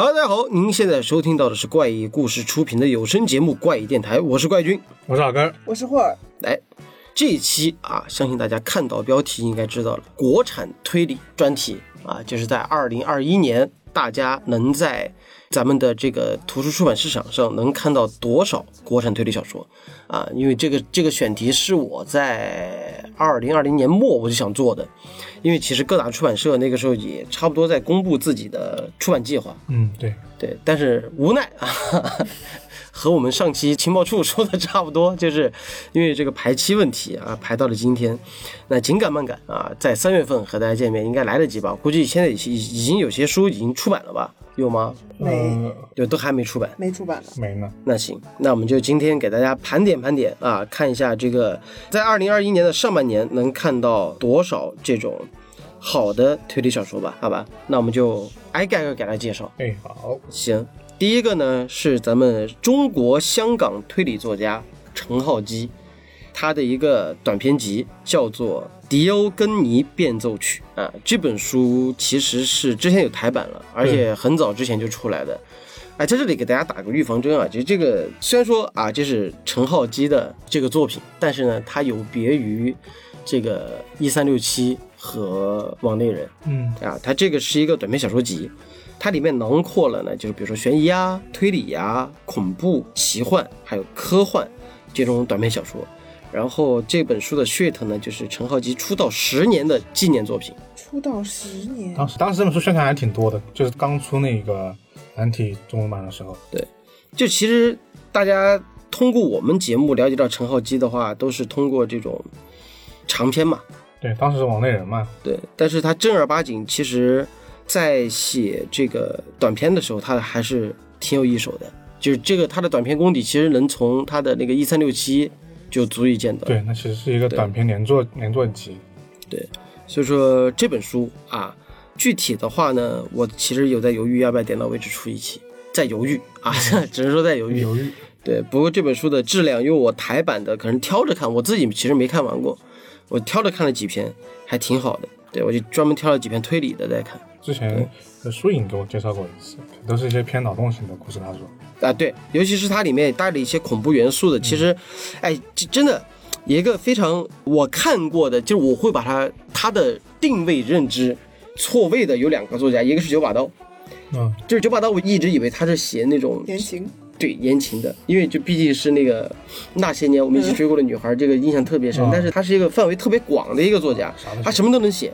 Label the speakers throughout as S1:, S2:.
S1: Hello，大家好，您现在收听到的是怪异故事出品的有声节目《怪异电台》，我是怪君。
S2: 我是老根儿，
S3: 我是霍尔，
S1: 来，这一期啊，相信大家看到标题应该知道了，国产推理专题啊，就是在二零二一年，大家能在咱们的这个图书出版市场上能看到多少国产推理小说啊？因为这个这个选题是我在二零二零年末我就想做的，因为其实各大出版社那个时候也差不多在公布自己的出版计划，
S2: 嗯，对，
S1: 对，但是无奈啊，和我们上期情报处说的差不多，就是因为这个排期问题啊，排到了今天。那紧赶慢赶啊，在三月份和大家见面应该来得及吧？估计现在已已已经有些书已经出版了吧？有吗？
S3: 没
S2: 呃，
S1: 有，都还没出版。
S3: 没出版呢。
S2: 没呢，
S1: 那行，那我们就今天给大家盘点盘点啊，看一下这个在二零二一年的上半年能看到多少这种好的推理小说吧？好吧，那我们就挨个挨个给大家介绍。
S2: 哎，好，
S1: 行，第一个呢是咱们中国香港推理作家陈浩基，他的一个短篇集叫做《迪欧根尼变奏曲》啊。这本书其实是之前有台版了，而且很早之前就出来的。哎，在这里给大家打个预防针啊，就这个虽然说啊这是陈浩基的这个作品，但是呢它有别于这个一三六七和网内人，
S2: 嗯，
S1: 啊，它这个是一个短篇小说集，它里面囊括了呢，就是比如说悬疑啊、推理啊、恐怖、奇幻，还有科幻这种短篇小说。然后这本书的噱头呢，就是陈浩基出道十年的纪念作品。
S3: 出道十年，
S2: 当时当时这本书宣传还挺多的，就是刚出那个繁体中文版的时候，对
S1: 就其实大家通过我们节目了解到陈浩基的话，都是通过这种长篇嘛，
S2: 对，当时是网内人嘛，
S1: 对。但是他正儿八经，其实在写这个短篇的时候，他还是挺有一手的。就是这个他的短篇功底，其实能从他的那个一三六七就足以见得。
S2: 对，那其实是一个短篇连作连作集，对
S1: 所以说这本书啊，具体的话呢，我其实有在犹豫要不要点到为止出一期，在犹豫啊，只能说在犹豫。
S2: 犹豫，
S1: 对，不过这本书的质量，因为我台版的可能挑着看，我自己其实没看完过，我挑着看了几篇，还挺好的。对，我就专门挑了几篇推理的在看。
S2: 之前的书影给我介绍过一次，都是一些偏脑洞型的故事，他说，
S1: 啊，对，尤其是它里面带了一些恐怖元素的，其实，哎，这真的一个非常我看过的，就是我会把它它的定位认知错位的有两个作家，一个是九把刀，
S2: 嗯，
S1: 就是九把刀，我一直以为他是写那种
S3: 言情，
S1: 对言情的，因为就毕竟是那个那些年我们一起追过的女孩，这个印象特别深。
S2: 嗯
S1: 但是他是一个范围特别广的一个作家他什么都能写。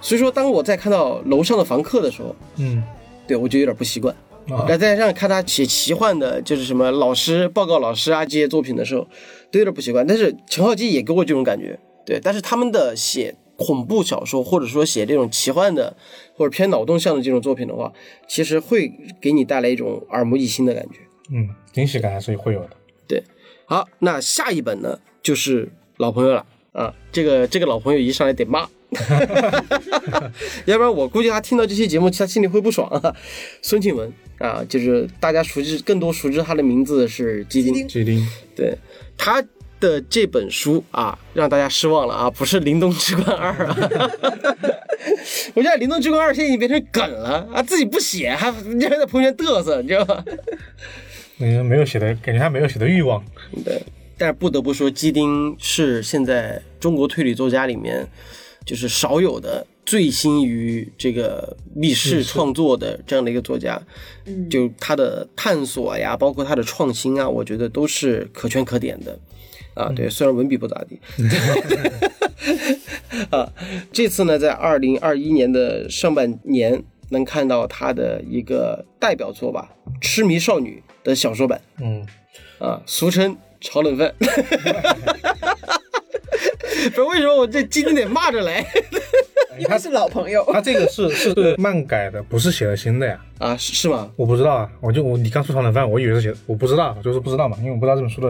S1: 所以说，当我在看到楼上的房客的时候，
S2: 嗯，
S1: 对我就有点不习惯。
S2: 啊，
S1: 再加上看他写奇幻的，就是什么老师报告老师啊这些作品的时候，都有点不习惯。但是陈浩基也给我这种感觉，对。但是他们的写恐怖小说，或者说写这种奇幻的或者偏脑洞向的这种作品的话，其实会给你带来一种耳目一新的感觉。
S2: 嗯，惊喜感还是会有的，
S1: 对，好，那下一本呢就是老朋友了啊，这个这个老朋友一上来得骂，要不然我估计他听到这期节目，他心里会不爽啊。孙庆文啊，就是大家熟知更多熟知他的名字是基丁，
S3: 基丁
S1: 对他的这本书啊，让大家失望了啊，不是《灵动之冠二》啊。我觉得《灵动之冠二》现在已经变成梗了啊，自己不写还人家在朋友圈嘚瑟，你知道吧？
S2: 嗯，没有写的感觉他没有写的欲望，
S1: 对，但是不得不说，基丁是现在中国推理作家里面就是少有的醉心于这个密室创作的这样的一个作家。
S3: 嗯，
S1: 就他的探索呀，包括他的创新啊，我觉得都是可圈可点的。啊，对，虽然文笔不咋地。啊，这次呢，在二零二一年的上半年能看到他的一个代表作吧，《痴迷少女》的小说版。
S2: 嗯，
S1: 啊，俗称炒冷饭。不是为什么我这今天得骂着来
S3: 因为是老朋友，
S2: 他这个是是漫改的，不是写的新的呀，
S1: 啊？是是吗？
S2: 我不知道啊，我就我你刚说炒冷饭，我以为是写，我不知道，就是不知道嘛，因为我不知道这本书的，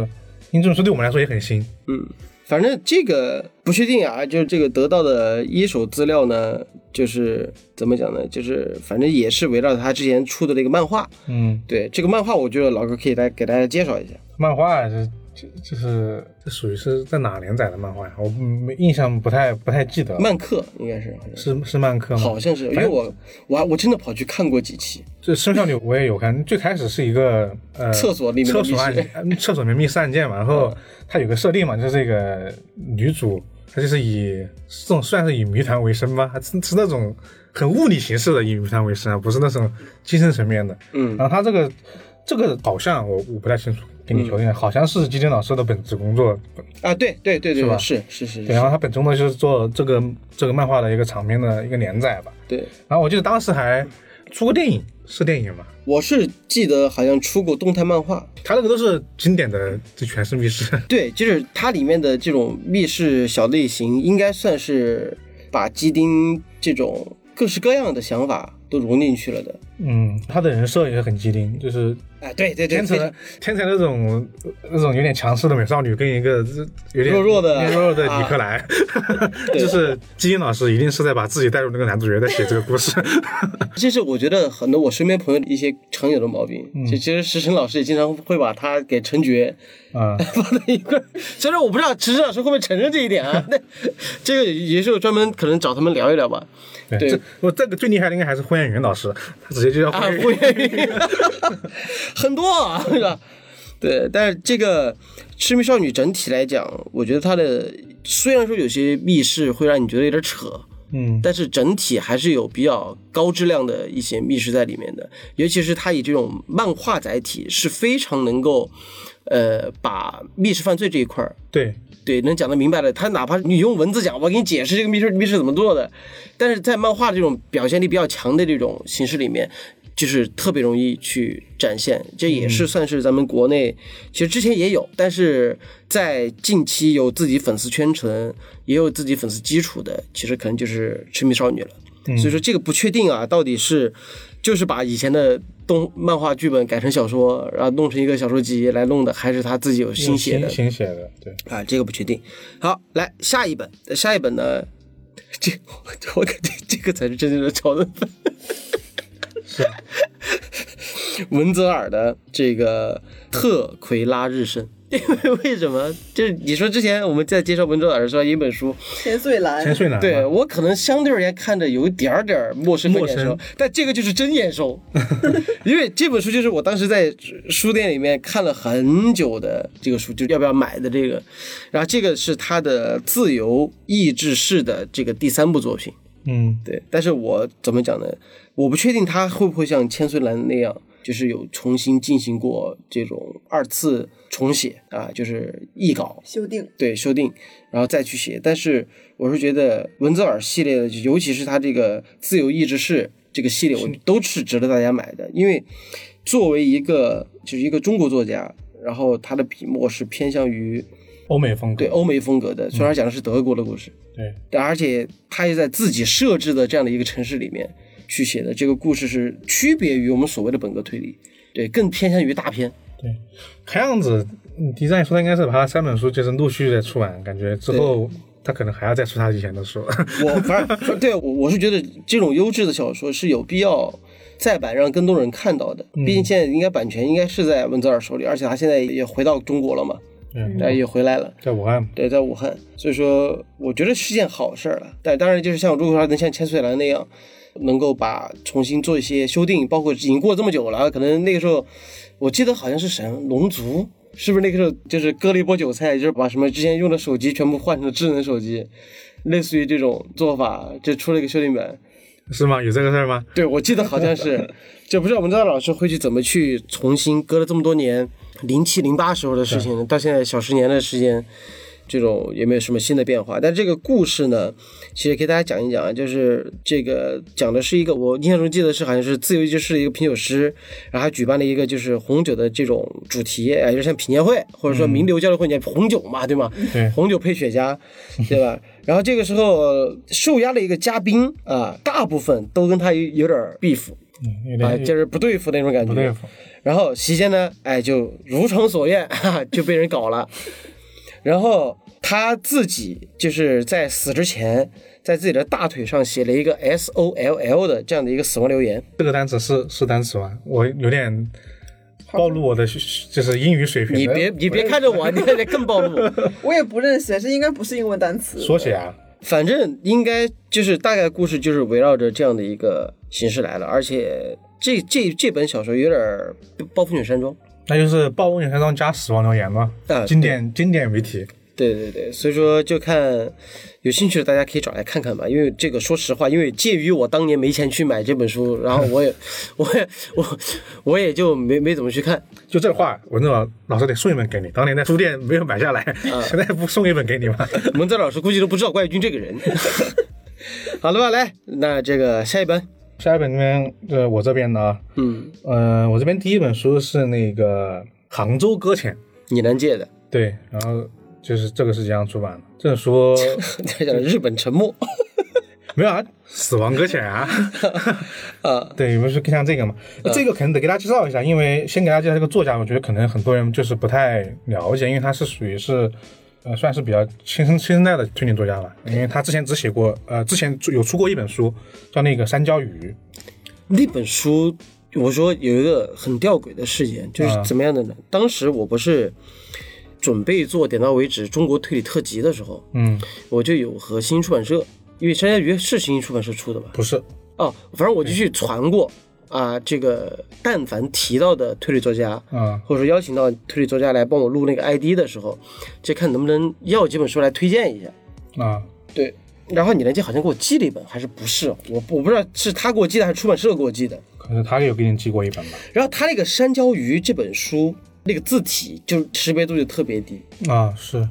S2: 因为这本书对我们来说也很新，
S1: 嗯，反正这个不确定啊，就是这个得到的一手资料呢，就是怎么讲呢？就是反正也是围绕他之前出的那个漫画。
S2: 嗯，
S1: 对这个漫画，我觉得老哥可以来给大家介绍一下。
S2: 漫画是就是这属于是在哪连载的漫画呀？我没印象不太不太记得了。
S1: 漫客应该是是
S2: 是是漫客吗？
S1: 好像是，因为我我还我真的跑去看过几期，
S2: 这《生肖女》我也有看，最开始是一个呃
S1: 厕所里面
S2: 厕所案件，呃厕所里面密室案件嘛，然后它有个设定嘛，就是这个女主她就是以这种算是以谜团为生吧，是是那种很物理形式的以谜团为生啊，不是那种精神层面的。
S1: 嗯
S2: 然后她这个这个好像我我不太清楚，给你求证一下，好像是基金老师的本职工作，
S1: 啊，对对对对
S2: 是
S1: 是是
S2: 然后，他本职工作就是做这个这个漫画的一个长篇的一个连载吧。
S1: 对，
S2: 然后我记得当时还出过电影，是电影吗？
S1: 我是记得好像出过动态漫画，
S2: 他那个都是经典的，这全是密室。
S1: 对，就是它里面的这种密室小类型，应该算是把基丁这种各式各样的想法都融进去了的。
S2: 嗯，他的人设也很机灵，就是
S1: 哎，对对对，
S2: 天
S1: 才
S2: 天才那种那种有点强势的美少女，跟一个有点
S1: 弱弱的
S2: 弱弱的
S1: 啊
S2: 尼克莱，
S1: 对
S2: 就是基因老师一定是在把自己带入那个男主角在写这个故事。
S1: 这是我觉得很多我身边朋友的一些常有的毛病。
S2: 嗯
S1: 就其实石晨老师也经常会把他给陈觉
S2: 啊、
S1: 放在一块儿，虽然我不知道石晨老师会不会承认这一点啊，那这个也是我专门可能找他们聊一聊吧。
S2: 对，这我这个最厉害的应该还是霍彦云老师，他直接就叫
S1: 啊，
S2: 霍彦
S1: 不愿意，很多啊，是吧？对，但是这个《痴迷少女》整体来讲，我觉得它的虽然说有些密室会让你觉得有点扯，
S2: 嗯，
S1: 但是整体还是有比较高质量的一些密室在里面的，尤其是它以这种漫画载体，是非常能够，呃，把密室犯罪这一块儿
S2: 对，
S1: 对，能讲得明白的。他哪怕你用文字讲，我给你解释这个密室密室怎么做的，但是在漫画这种表现力比较强的这种形式里面，就是特别容易去展现。这也是算是咱们国内，其实之前也有，但是在近期有自己粉丝圈层，也有自己粉丝基础的，其实可能就是痴迷少女了。所以说这个不确定啊，到底是就是把以前的动漫画剧本改成小说，然后弄成一个小说集来弄的，还是他自己有新写的？
S2: 新写的，对，
S1: 啊，这个不确定。好，来下一本，下一本呢，这 我感觉这个才是真正的超人粉。
S2: 是
S1: 文泽尔的这个特奎拉日升，因为为什么？就是你说之前我们在介绍文泽尔的时候，有一本书，
S3: 千岁兰
S2: 千，岁兰，
S1: 对我可能相对而言看着有一点点陌生和
S2: 陌生
S1: 眼熟，但这个就是真眼熟，因为这本书就是我当时在书店里面看了很久的这个书，就要不要买的这个，然后这个是他的自由意志式的这个第三部作品，
S2: 嗯，
S1: 对，但是我怎么讲呢？我不确定他会不会像千岁兰那样，就是有重新进行过这种二次重写啊，就是译稿，
S3: 修订。
S1: 对修订，然后再去写。但是我是觉得文泽尔系列的，尤其是他这个自由意志式这个系列，我都是值得大家买的，因为作为一个就是一个中国作家，然后他的笔墨是偏向于
S2: 欧美风格，
S1: 对欧美风格的，虽然讲的是德国的故事，
S2: 对，
S1: 但而且他也在自己设置的这样的一个城市里面去写的这个故事是区别于我们所谓的本格推理，对，更偏向于大片。
S2: 对，看样子，嗯迪赞说他应该是把他三本书就是陆续在出完，感觉之后他可能还要再出他以前的书。
S1: 我反正对我我是觉得这种优质的小说是有必要再版让更多人看到的，毕竟现在应该版权应该是在文泽尔手里，而且他现在也回到中国了嘛，
S2: 嗯，
S1: 对，也回来了。
S2: 在武汉，
S1: 对，在武汉，所以说我觉得是件好事儿了。但当然，就是像如果说能像千岁兰那样，能够把重新做一些修订，包括已经过这么久了，可能那个时候，我记得好像是神，龙族是不是那个时候就是割了一波韭菜，就是把什么之前用的手机全部换成智能手机，类似于这种做法，就出了一个修订版。
S2: 是吗？有这个事儿吗？
S1: 对，我记得好像是，就不知道我们张老师会去怎么去重新割了这么多年，零七零八时候的事情，到现在小十年的时间，这种有没有什么新的变化？但这个故事呢，其实给大家讲一讲啊，就是这个讲的是一个我印象中记得是好像是自由意志式的一个品酒师，然后还举办了一个就是红酒的这种主题，哎，就像品鉴会或者说名流交流会，红酒嘛，对吗？
S2: 对
S1: 红酒配雪茄，对吧？然后这个时候受压的一个嘉宾啊，大部分都跟他有有点 beef 啊，就是不对付那种感觉。
S2: 不对付。
S1: 然后席间呢，哎，就如诚所愿，哈哈，就被人搞了。然后他自己就是在死之前，在自己的大腿上写了一个 S O L L 的这样的一个死亡留言。
S2: 这个单词是是单词吗？我有点暴露我的就是英语水平。
S1: 你别你别看着我，你得更暴露。
S3: 我也不认识，这应该不是英文单词。
S2: 缩写啊，
S1: 反正应该就是大概故事就是围绕着这样的一个形式来了，而且这这这本小说有点儿暴风雪山庄。
S2: 那就是《暴风雪山庄》加《死亡留言》嘛，
S1: 啊
S2: 经典经典为题。
S1: 对对对，所以说就看有兴趣的大家可以找来看看吧。因为这个说实话，因为介于我当年没钱去买这本书，然后我也 我也我我也就没没怎么去看。
S2: 就这话，文正老老师得送一本给你。当年在书店没有买下来，
S1: 啊
S2: 现在不送一本给你吗？
S1: 文泽老师估计都不知道怪军这个人。好了吧，来，那这个下一本，
S2: 下一本这边，呃，我这边的啊，
S1: 嗯，
S2: 呃，我这边第一本书是那个《杭州搁浅》，
S1: 你能借的，
S2: 对，然后就是这个是这样出版的。这本书
S1: 这叫日本沉没
S2: 没有啊，《死亡搁浅》啊，
S1: 啊，
S2: 对，不是更像这个嘛？这个可能得给大家介绍一下，因为先给大家介绍这个作家，我觉得可能很多人就是不太了解，因为他是属于是。呃，算是比较新生新生代的推理作家了，因为他之前只写过，呃，之前有出过一本书，叫那个《山椒鱼》，
S1: 那本书，我说有一个很吊诡的事件，就是
S2: 啊。
S1: 怎么样的呢？当时我不是准备做点到为止中国推理特辑的时候，
S2: 嗯，
S1: 我就有和新出版社，因为山椒鱼是新出版社出的吧？
S2: 不是，
S1: 哦，反正我就去传过啊，这个但凡提到的推理作家，
S2: 啊、
S1: 或者说邀请到推理作家来帮我录那个 ID 的时候，就看能不能要几本书来推荐一下。
S2: 啊，
S1: 对，然后你那天好像给我寄了一本，还是不是？我我不知道是他给我寄的还是出版社给我寄的。
S2: 可能他有给你寄过一本吧？
S1: 然后他那个《山椒鱼》这本书，那个字体就识别度就特别低，
S2: 啊，是，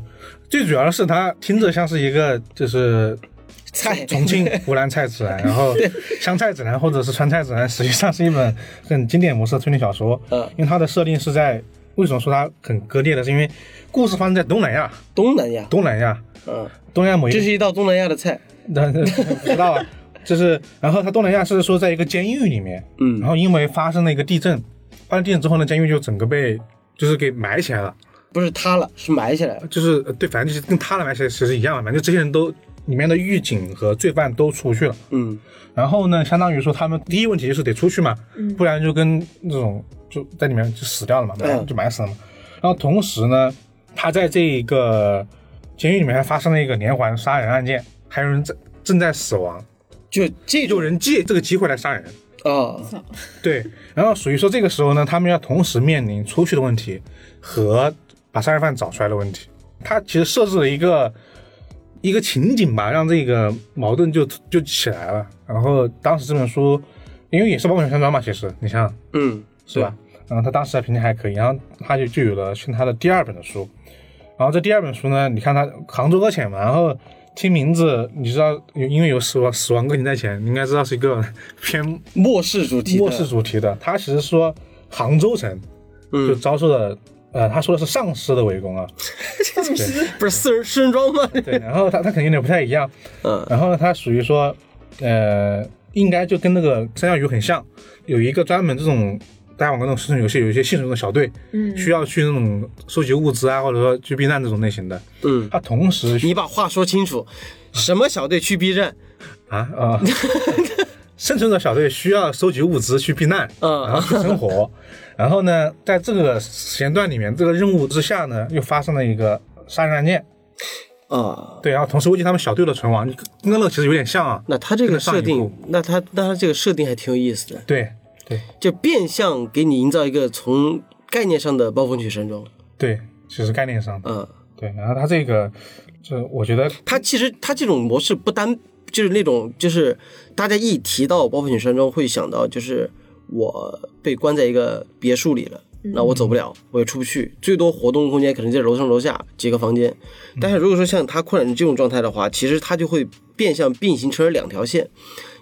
S2: 最主要的是他听着像是一个就是
S1: 菜。
S2: 重庆湖南菜指南，然后 湘菜指南或者是川菜指南，实际上是一本很经典模式的推理小说。
S1: 嗯。
S2: 因为它的设定是在为什么说它很割裂呢？是因为故事发生在东南亚，
S1: 东南亚，
S2: 东南亚，
S1: 嗯，
S2: 东南亚某一个
S1: 这是一道东南亚的菜，
S2: 那知道啊，就是，然后它东南亚是说在一个监狱里面，
S1: 嗯。
S2: 然后因为发生了一个地震，发生地震之后呢，监狱就整个被就是给埋起来了，
S1: 不是塌了，是埋起来了。
S2: 就是呃对，反正就是跟塌了埋起来其实一样的，反正这些人都里面的狱警和罪犯都出去了，
S1: 嗯
S2: 然后呢，相当于说他们第一问题就是得出去嘛，不然就跟那种就在里面就死掉了嘛，
S1: 嗯
S2: 就埋死了嘛。然后同时呢，他在这一个监狱里面还发生了一个连环杀人案件，还有人在正在死亡，
S1: 就借
S2: 有
S1: 种
S2: 人借这个机会来杀人。
S1: 啊，
S2: 对，然后属于说这个时候呢，他们要同时面临出去的问题和把杀人犯找出来的问题。他其实设置了一个一个情景吧，让这个矛盾就就起来了。然后当时这本书，因为也是暴风雪山庄嘛，其实你想
S1: 嗯，
S2: 是吧？然后他当时的评价还可以，然后他就就有了现他的第二本的书。然后这第二本书呢，你看他杭州搁浅嘛，然后听名字你知道因为有死亡死亡搁浅在前，你应该知道是一个偏
S1: 末世主题，
S2: 末世主题的。他其实说杭州城就
S1: 嗯，
S2: 遭受了，呃，他说的是丧尸的围攻啊。
S1: 不是四人四人装吗？
S2: 对，然后他他肯定有点不太一样。
S1: 嗯
S2: 然后呢，他属于说，呃，应该就跟那个三角鱼很像，有一个专门这种大家玩过那种生存游戏，有一些幸存的小队，
S3: 嗯
S2: 需要去那种收集物资啊，或者说去避难这种类型的。
S1: 嗯，
S2: 他同时
S1: 你把话说清楚，什么小队去避难？
S2: 啊啊，生存者小队需要收集物资去避难，
S1: 嗯
S2: 然后去生活。然后呢，在这个时间段里面，这个任务之下呢，又发生了一个杀人案件。
S1: 啊，
S2: 对，然后同时危及他们小队的存亡，跟那个其实有点像啊。
S1: 那他这个设定那他那他这个设定还挺有意思的，
S2: 对对
S1: 就变相给你营造一个从概念上的暴风雪山庄。
S2: 对，其实概念上
S1: 嗯，
S2: 对。然后他这个，就我觉得
S1: 他其实他这种模式不单就是那种就是大家一提到暴风雪山庄会想到就是我被关在一个别墅里了。那我走不了，我也出不去，最多活动空间可能在楼上楼下几个房间。但是如果说像它扩展成这种状态的话，其实它就会变相并行成了两条线，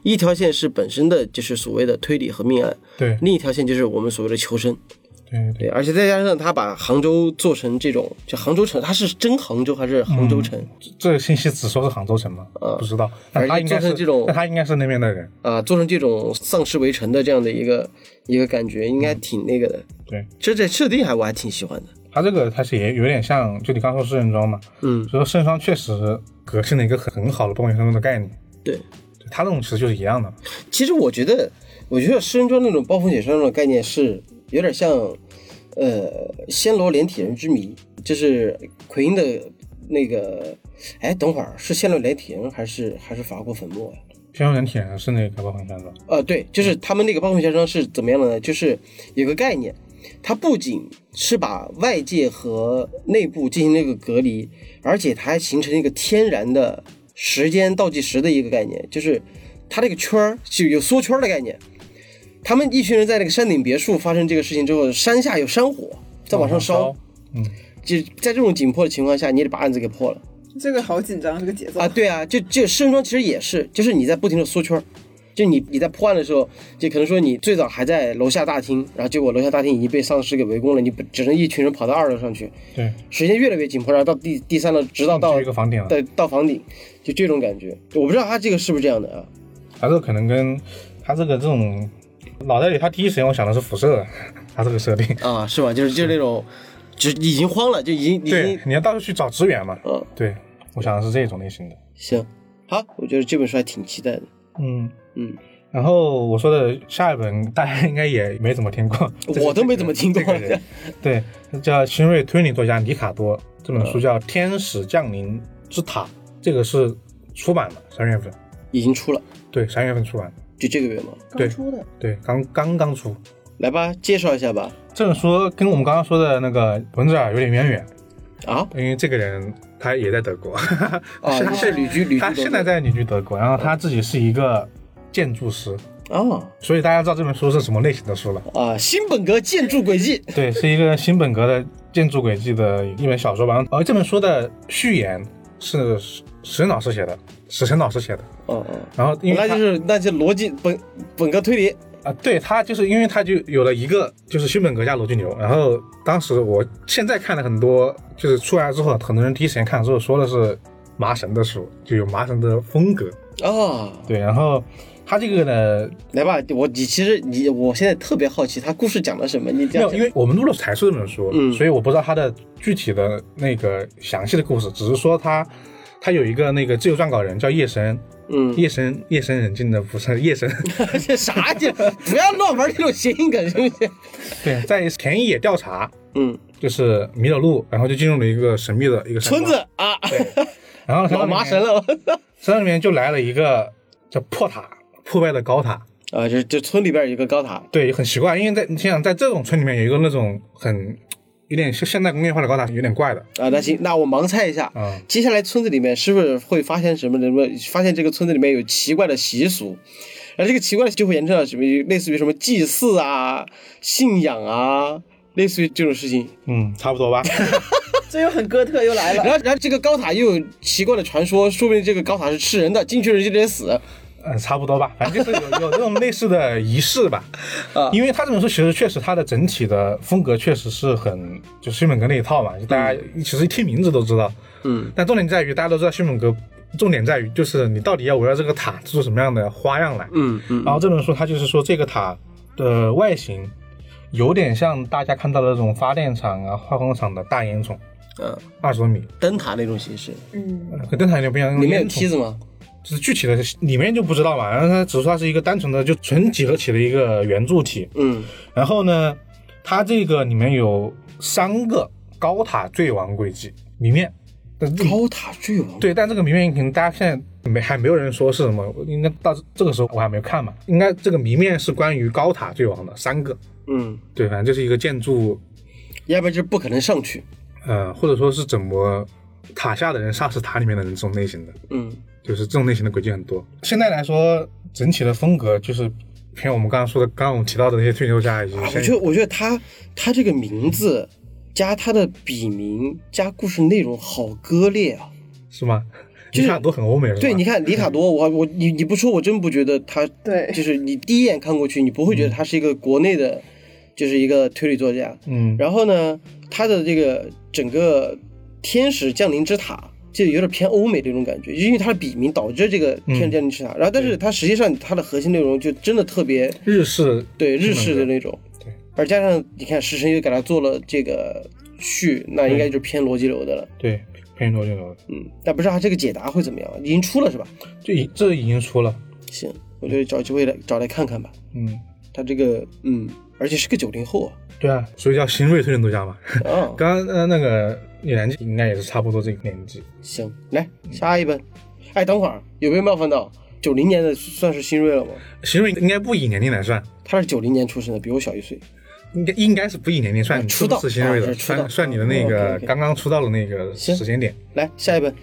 S1: 一条线是本身的就是所谓的推理和命案，
S2: 对
S1: 另一条线就是我们所谓的求生。
S2: 对对
S1: 对，而且再加上他把杭州做成这种，就杭州城，它是真杭州还是杭州城？
S2: 这个信息只说是杭州城吗？不知道。但他应该是
S1: 做成这种
S2: 但他应该是那边的人。
S1: 啊，做成这种丧尸围城的这样的一个一个感觉，应该挺那个的。
S2: 对
S1: 这这设定还我还挺喜欢的。
S2: 他这个他是也有点像，就你刚说四人装嘛，
S1: 嗯，
S2: 所以说圣装确实革新了一个很很好的暴风雪山庄的概念。
S1: 对。
S2: 对他那种其实就是一样的。
S1: 其实我觉得，我觉得诗人庄那种暴风雪山庄的概念是有点像呃，暹罗连体人之谜，就是奎因的那个，哎，等会儿是暹罗连体人还是还是法国粉末呀？
S2: 暹罗连体人是那个暴风山庄，
S1: 呃，对，就是他们那个暴风先生是怎么样的呢？就是有个概念，它不仅是把外界和内部进行了一个隔离，而且它还形成一个天然的时间倒计时的一个概念，就是它这个圈儿就有缩圈的概念。他们一群人在那个山顶别墅发生这个事情之后，山下有山火在往上烧，
S2: 嗯，
S1: 就在这种紧迫的情况下，你得把案子给破了。
S3: 这个好紧张，这个节奏。
S1: 啊，对啊，就就失人庄其实也是，就是你在不停的缩圈儿，就你你在破案的时候，就可能说你最早还在楼下大厅，然后结果楼下大厅已经被丧尸给围攻了，你不只能一群人跑到二楼上去，
S2: 对，
S1: 时间越来越紧迫，然后到第第三楼，直到到
S2: 去一个房顶了。
S1: 对到房顶，就这种感觉，我不知道他这个是不是这样的啊？
S2: 他这个可能跟他这个这种脑袋里，他第一时间我想的是辐射，他这个设定。
S1: 啊，是吧？就是就是那种，就是已经慌了，就已经已
S2: 对
S1: 经，
S2: 你要到处去找资源嘛。
S1: 嗯，
S2: 对，我想的是这种类型的。
S1: 行，好，我觉得这本书还挺期待的，
S2: 嗯。
S1: 嗯，
S2: 然后我说的下一本大家应该也没怎么听过，
S1: 我都没怎么听过。
S2: 这个人。对，叫新锐推理作家里卡多，这本书叫《天使降临之塔》，这个是出版的，三月份，
S1: 已经出了，
S2: 对，三月份出版，
S1: 就这个月嘛，
S2: 对
S3: 刚出的，
S2: 对，刚刚刚出。
S1: 来吧，介绍一下吧，
S2: 这本书跟我们刚刚说的那个文字尔有点渊源，
S1: 啊？
S2: 因为这个人他也在德国，
S1: 啊，是旅居旅居
S2: 他现在在旅居德国，然后他自己是一个建筑师，
S1: 啊。
S2: 所以大家知道这本书是什么类型的书了。
S1: 啊，新本格建筑轨迹，
S2: 对，是一个新本格的建筑轨迹的一本小说吧。而这本书的序言是史史晨老师写的，史晨老师写的。
S1: 嗯嗯，
S2: 然后因为
S1: 那就是那些逻辑本本格推理，
S2: 啊，对他就是因为他就有了一个就是新本格加逻辑流，然后当时我现在看了很多，就是出来之后，很多人第一时间看之后说的是麻神的书，就有麻神的风格。
S1: 啊，
S2: 对，然后他这个呢，
S1: 来吧，我你其实你我现在特别好奇，他故事讲的什么？你这样
S2: 没有，因为我们录了才是这本书，
S1: 嗯
S2: 所以我不知道他的具体的那个详细的故事，只是说他他有一个那个自由撰稿人叫夜神，
S1: 嗯，
S2: 夜神夜深人静的不是夜神，
S1: 这 啥去？不要乱玩这种谐音梗，行不行？
S2: 对，在田野调查，
S1: 嗯，
S2: 就是迷了路，然后就进入了一个神秘的一个
S1: 村子啊，
S2: 对，然后
S1: 老麻神了
S2: 山里面就来了一个叫破塔破败的高塔，
S1: 啊！就就村里边有一个高塔，
S2: 对，很奇怪，因为在你想想，在这种村里面有一个那种很有点是现代工业化的高塔，有点怪的
S1: 啊，那行，那我盲猜一下，
S2: 啊。
S1: 接下来村子里面是不是会发现什么什么？发现这个村子里面有奇怪的习俗，然后这个奇怪的就会延伸到什么？类似于什么祭祀啊、信仰啊，类似于这种事情。
S2: 嗯，差不多吧。
S3: 这又很哥特又来了
S1: 然。后，然后这个高塔又有奇怪的传说，说不定这个高塔是吃人的，进去人就得死。
S2: 嗯，差不多吧，反正就是有有这种类似的仪式吧。
S1: 啊
S2: 因为他这本书其实确实它的整体的风格确实是很就是新本格那一套嘛，就大家其实一听名字都知道。
S1: 嗯，
S2: 但重点在于大家都知道新本格，重点在于就是你到底要围绕这个塔做出什么样的花样来。
S1: 嗯嗯
S2: 然后这本书它就是说这个塔的外形有点像大家看到的那种发电厂啊、化工厂的大烟囱，
S1: 嗯，
S2: 二十多米，
S1: 灯塔那种形式，
S3: 嗯，
S2: 呃跟灯塔有点不一样。
S1: 里面有梯子吗？
S2: 就是具体的里面就不知道嘛，然后它只是说它是一个单纯的就纯几何体的一个圆柱体，
S1: 嗯
S2: 然后呢，它这个里面有三个高塔坠亡轨迹谜面，
S1: 高塔坠亡。
S2: 对，但这个谜面可能大家现在没还没有人说是什么，应该到这个时候我还没有看嘛，应该这个谜面是关于高塔坠亡的三个，
S1: 嗯，
S2: 对，反正就是一个建筑，
S1: 要不然就是不可能上去。
S2: 呃，或者说是怎么塔下的人杀死塔里面的人这种类型的，
S1: 嗯
S2: 就是这种类型的轨迹很多。现在来说，整体的风格就是偏我们刚刚说的，刚刚我们提到的那些推理家已经
S1: 啊，我觉得我觉得他他这个名字加他的笔名加故事内容好割裂啊。
S2: 是吗？
S1: 就是
S2: 你看都很欧美了？
S1: 对，你看里卡多，我我你你不说，我真不觉得他
S3: 对
S1: 就是你第一眼看过去，你不会觉得他是一个国内的，就是一个推理作家。
S2: 嗯，
S1: 然后呢，他的这个整个天使降临之塔就有点偏欧美的那种感觉，因为它的笔名导致这个天使降临之塔。然后，但是它实际上它的核心内容就真的特别
S2: 日式
S1: 对日式的那种，
S2: 对，
S1: 而加上你看石神又给他做了这个序，那应该就是偏逻辑流的了。
S2: 对偏逻辑流的，
S1: 嗯，但不知道他这个解答会怎么样，已经出了是吧？
S2: 这已这已经出了，
S1: 行，我就找机会来找来看看吧。
S2: 嗯，
S1: 他这个，嗯，而且是个九零后啊。
S2: 对啊，所以叫新锐推理作家嘛。
S1: 啊，
S2: 刚刚呃那个李连杰应该也是差不多这个年纪。
S1: 行，来下一本。哎，等会儿有没有冒犯到？九零年的算是新锐了吗？
S2: 新锐应该不以年龄来算，
S1: 他是九零年出生的，比我小一岁。
S2: 应该应该是不以年龄算，
S1: 出道
S2: 是新锐的，算算你的那
S1: 哦
S2: 个刚刚出道的那个时间点。
S1: 来下一本。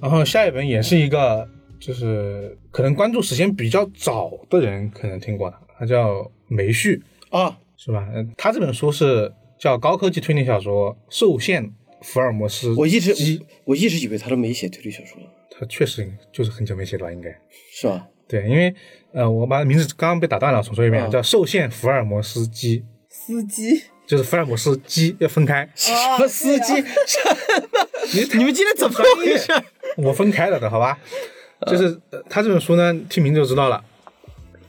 S2: 然后下一本也是一个，就是可能关注时间比较早的人可能听过的，他叫梅旭，
S1: 啊，
S2: 是吧？嗯，他这本书是叫高科技推理小说《受限福尔摩斯》，
S1: 我一直
S2: 基
S1: 我一直以为他都没写推理小说，
S2: 他确实就是很久没写了吧，应该。
S1: 是吧？
S2: 对，因为呃，我把名字刚刚被打断了，重说一遍，
S1: 嗯
S2: 叫《受限福尔摩斯基
S3: 司机》，
S2: 就是福尔摩斯基要分开，
S1: 什么司机？
S3: 啊
S1: 什么？你们今天怎么回事？
S2: 我分开了的，好吧？就是、呃他这本书呢，听名字就知道了，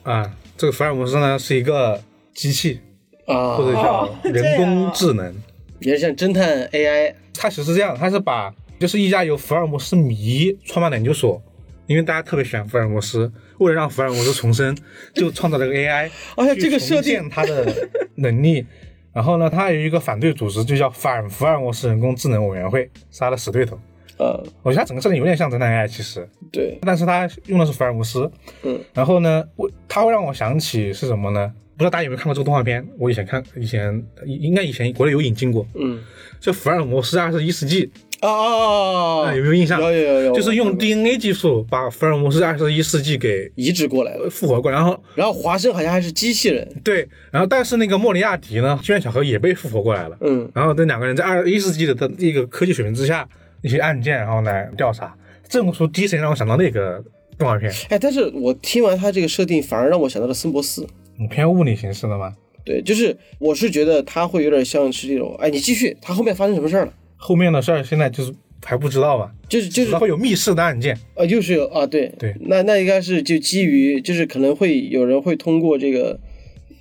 S2: 啊，这个福尔摩斯呢是一个机器，
S1: 啊
S2: 或者叫人工智能。
S1: 也是像侦探 AI
S2: 它其实是这样，他是把就是一家由福尔摩斯迷创办的研究所，因为大家特别喜欢福尔摩斯，为了让福尔摩斯重生，就创造了个 AI。
S1: 而且这个设定
S2: 他的能力。然后呢，它有一个反对组织，就叫反福尔摩斯人工智能委员会，杀了死对头。
S1: 呃，
S2: 我觉得它整个设定有点像侦探 AI，其实，
S1: 对，
S2: 但是它用的是福尔摩斯。
S1: 嗯，
S2: 然后呢，我它会让我想起是什么呢？不知道大家有没有看过这个动画片？我以前看，以前应该以前国内有引进过，
S1: 嗯
S2: 叫《福尔摩斯二十一世纪》。
S1: 哦
S2: 有没有印象？
S1: 有有有有，
S2: 就是用 DNA 技术把福尔摩斯二十一世纪给
S1: 移植过来了。
S2: 复活过来，然后
S1: 然后华生好像还是机器人，
S2: 对，然后但是那个莫里亚蒂呢，机缘巧合也被复活过来了。
S1: 嗯，
S2: 然后这两个人在二十一世纪的的一个科技水平之下，一些案件，然后来调查。这本书第一时间让我想到那个动画片，
S1: 哎，但是我听完他这个设定，反而让我想到了森博斯。
S2: 嗯偏物理形式的吗。
S1: 对，就是我是觉得他会有点像是这种，哎，你继续，他后面发生什么事儿了？
S2: 后面的事儿现在就是还不知道吧，
S1: 就是就是
S2: 会有密室的案件。
S1: 啊，就是有啊，对
S2: 对
S1: 那那应该是就基于，就是可能会有人会通过这个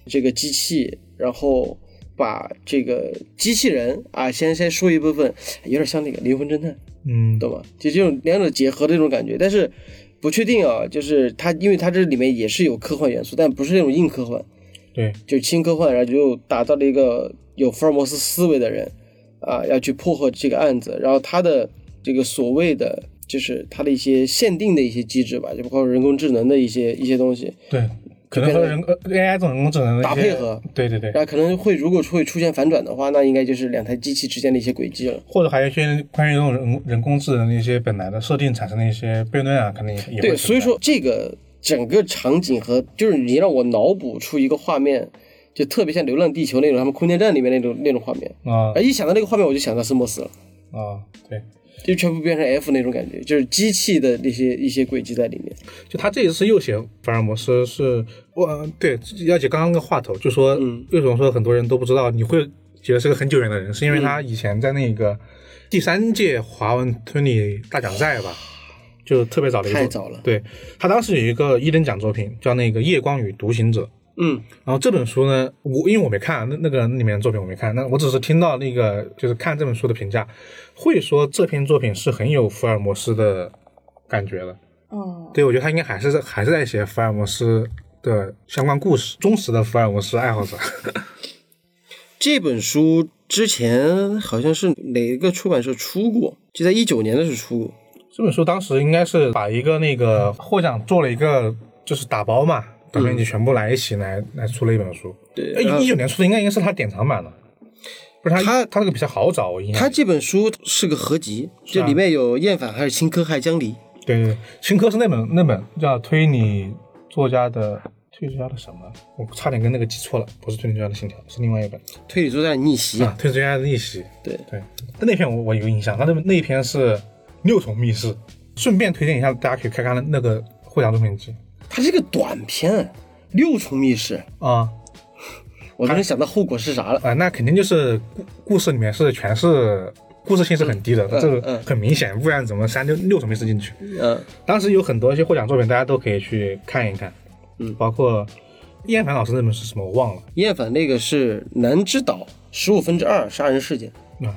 S1: 这个机器，然后把这个机器人啊，先先说一部分，有点像那个灵魂侦探，
S2: 嗯，
S1: 懂吗？就这种两者结合的这种感觉，但是不确定啊，就是它，因为它这里面也是有科幻元素，但不是那种硬科幻，
S2: 对，
S1: 就轻科幻，然后就打造了一个有福尔摩斯思维的人啊，要去破获这个案子，然后他的这个所谓的就是他的一些限定的一些机制吧，就包括人工智能的一些一些东西，
S2: 对，可能和人呃 AI 这种人工智能
S1: 打配合，
S2: 对对对，
S1: 那可能会如果会出现反转的话，那应该就是两台机器之间的一些轨迹了。
S2: 或者还有一些关于这种人人工智能的一些本来的设定产生的一些悖论啊，可能也也
S1: 对，所以说这个整个场景和就是你让我脑补出一个画面，就特别像《流浪地球》那种他们空间站里面那种那种画面。
S2: 啊。
S1: 哎，一想到那个画面，我就想到斯莫斯了，
S2: 啊，对，
S1: 就全部变成 F 那种感觉，就是机器的那些一些轨迹在里面。
S2: 就他这一次又写福尔摩斯是，我对要解刚刚那个话头，就说
S1: 嗯
S2: 为什么说很多人都不知道，你会觉得是个很久远的人，是因为他以前在那个第三届华文推理大奖赛吧，就特别早的一个
S1: 太早了
S2: 对他当时有一个一等奖作品叫那个《夜光与独行者》。
S1: 嗯
S2: 然后这本书呢，我因为我没看那那个里面的作品，我没看，那我只是听到那个就是看这本书的评价，会说这篇作品是很有福尔摩斯的感觉的。
S3: 哦，
S2: 对，我觉得他应该还是在还是在写福尔摩斯的相关故事，忠实的福尔摩斯爱好者。
S1: 这本书之前好像是哪个出版社出过，就在一九年的时候出过。
S2: 这本书当时应该是把一个那个获奖做了一个就是打包嘛，短篇集全部来一起来来出了一本书。
S1: 对
S2: 一九年出的应该应该是他典藏版的，不是他
S1: 他
S2: 他这个比较好找，我印象。
S1: 他这本书是个合集，就里面有厌烦，还是青稞，还有江离。
S2: 对对对，青稞是那本那本叫推理作家的推理作家的什么？我差点跟那个记错了，不是推理作家的信条，是另外一本。
S1: 推理作家的逆袭。
S2: 啊，推理作家的逆袭。
S1: 对。
S2: 对，但那篇我我有印象，他那那一篇是六重密室，顺便推荐一下，大家可以看看那个获奖作品集
S1: 它是个短片，六重密室，
S2: 啊。
S1: 我都能想到后果是啥了。
S2: 啊，那肯定就是故故事里面是全是故事性是很低的，这个
S1: 嗯
S2: 很明显，不然怎么三六六重密室进去？
S1: 嗯。
S2: 当时有很多一些获奖作品，大家都可以去看一看，
S1: 嗯。
S2: 包括叶凡老师那本是什么我忘了。
S1: 厌烦那个是南之岛十五分之二杀人事件，
S2: 啊，
S1: 对，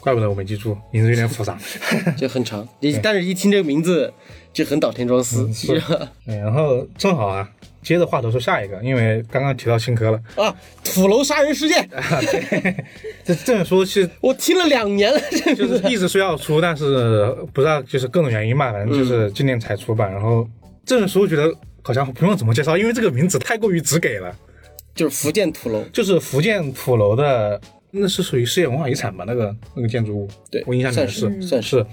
S2: 怪不得我没记住，名字有点复杂。
S1: 就很长，一但是一听这个名字就很岛田庄司，
S2: 嗯是。
S1: 吧？
S2: 然后正好啊，接着话头说下一个，因为刚刚提到青稞了，
S1: 啊，土楼杀人事件，
S2: 这这本书其实
S1: 我听了两年了，这
S2: 就是一直说要出，但是不知道就是各种原因嘛，反正就是今年才出版。然后这本书觉得好像不用怎么介绍，因为这个名字太过于直给了，
S1: 就是福建土楼，
S2: 就是福建土楼的，那是属于世界文化遗产吧？那个那个建筑物，
S1: 对
S2: 我印象里面是
S1: 是算是
S2: 是。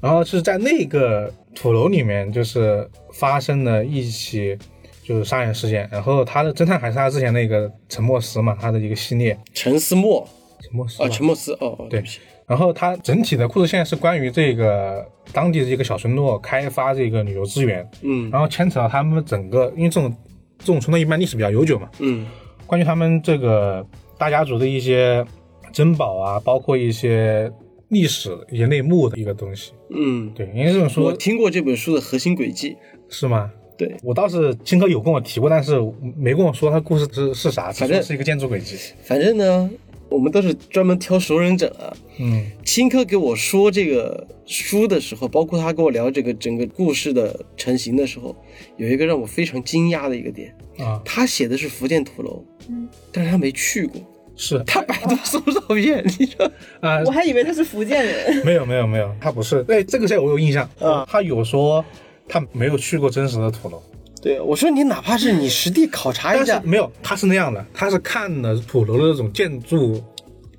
S2: 然后是在那个土楼里面，就是发生了一起就是杀人事件。然后他的侦探还是他之前那个陈默斯嘛，他的一个系列
S1: 陈思默啊，
S2: 陈默斯啊
S1: 陈默斯哦，哦
S2: 对然后它整体的故事线是关于这个当地的一个小村落开发这个旅游资源，
S1: 嗯
S2: 然后牵扯到他们整个，因为这种这种村落一般历史比较悠久嘛，
S1: 嗯
S2: 关于他们这个大家族的一些珍宝啊，包括一些历史一些内幕的一个东西。
S1: 嗯，
S2: 对，因为这本书
S1: 我听过这本书的核心轨迹，
S2: 是吗？
S1: 对，
S2: 我倒是青哥有跟我提过，但是没跟我说他故事是是啥，
S1: 反正
S2: 是一个建筑轨迹。
S1: 反正呢，我们都是专门挑熟人整啊。
S2: 嗯。
S1: 青稞给我说这个书的时候，包括他跟我聊这个整个故事的成型的时候，有一个让我非常惊讶的一个点，
S2: 啊，
S1: 他写的是福建土楼，
S3: 嗯。
S1: 但是他没去过，
S2: 是
S1: 他百度搜照片，你说
S2: 啊，
S3: 我还以为他是福建人。
S2: 没有没有没有，他不是。对，这个事儿我有印象。
S1: 啊
S2: 他有说他没有去过真实的土楼，
S1: 对我说你哪怕是你实地考察一下
S2: 但是没有，他是那样的，他是看了土楼的那种建筑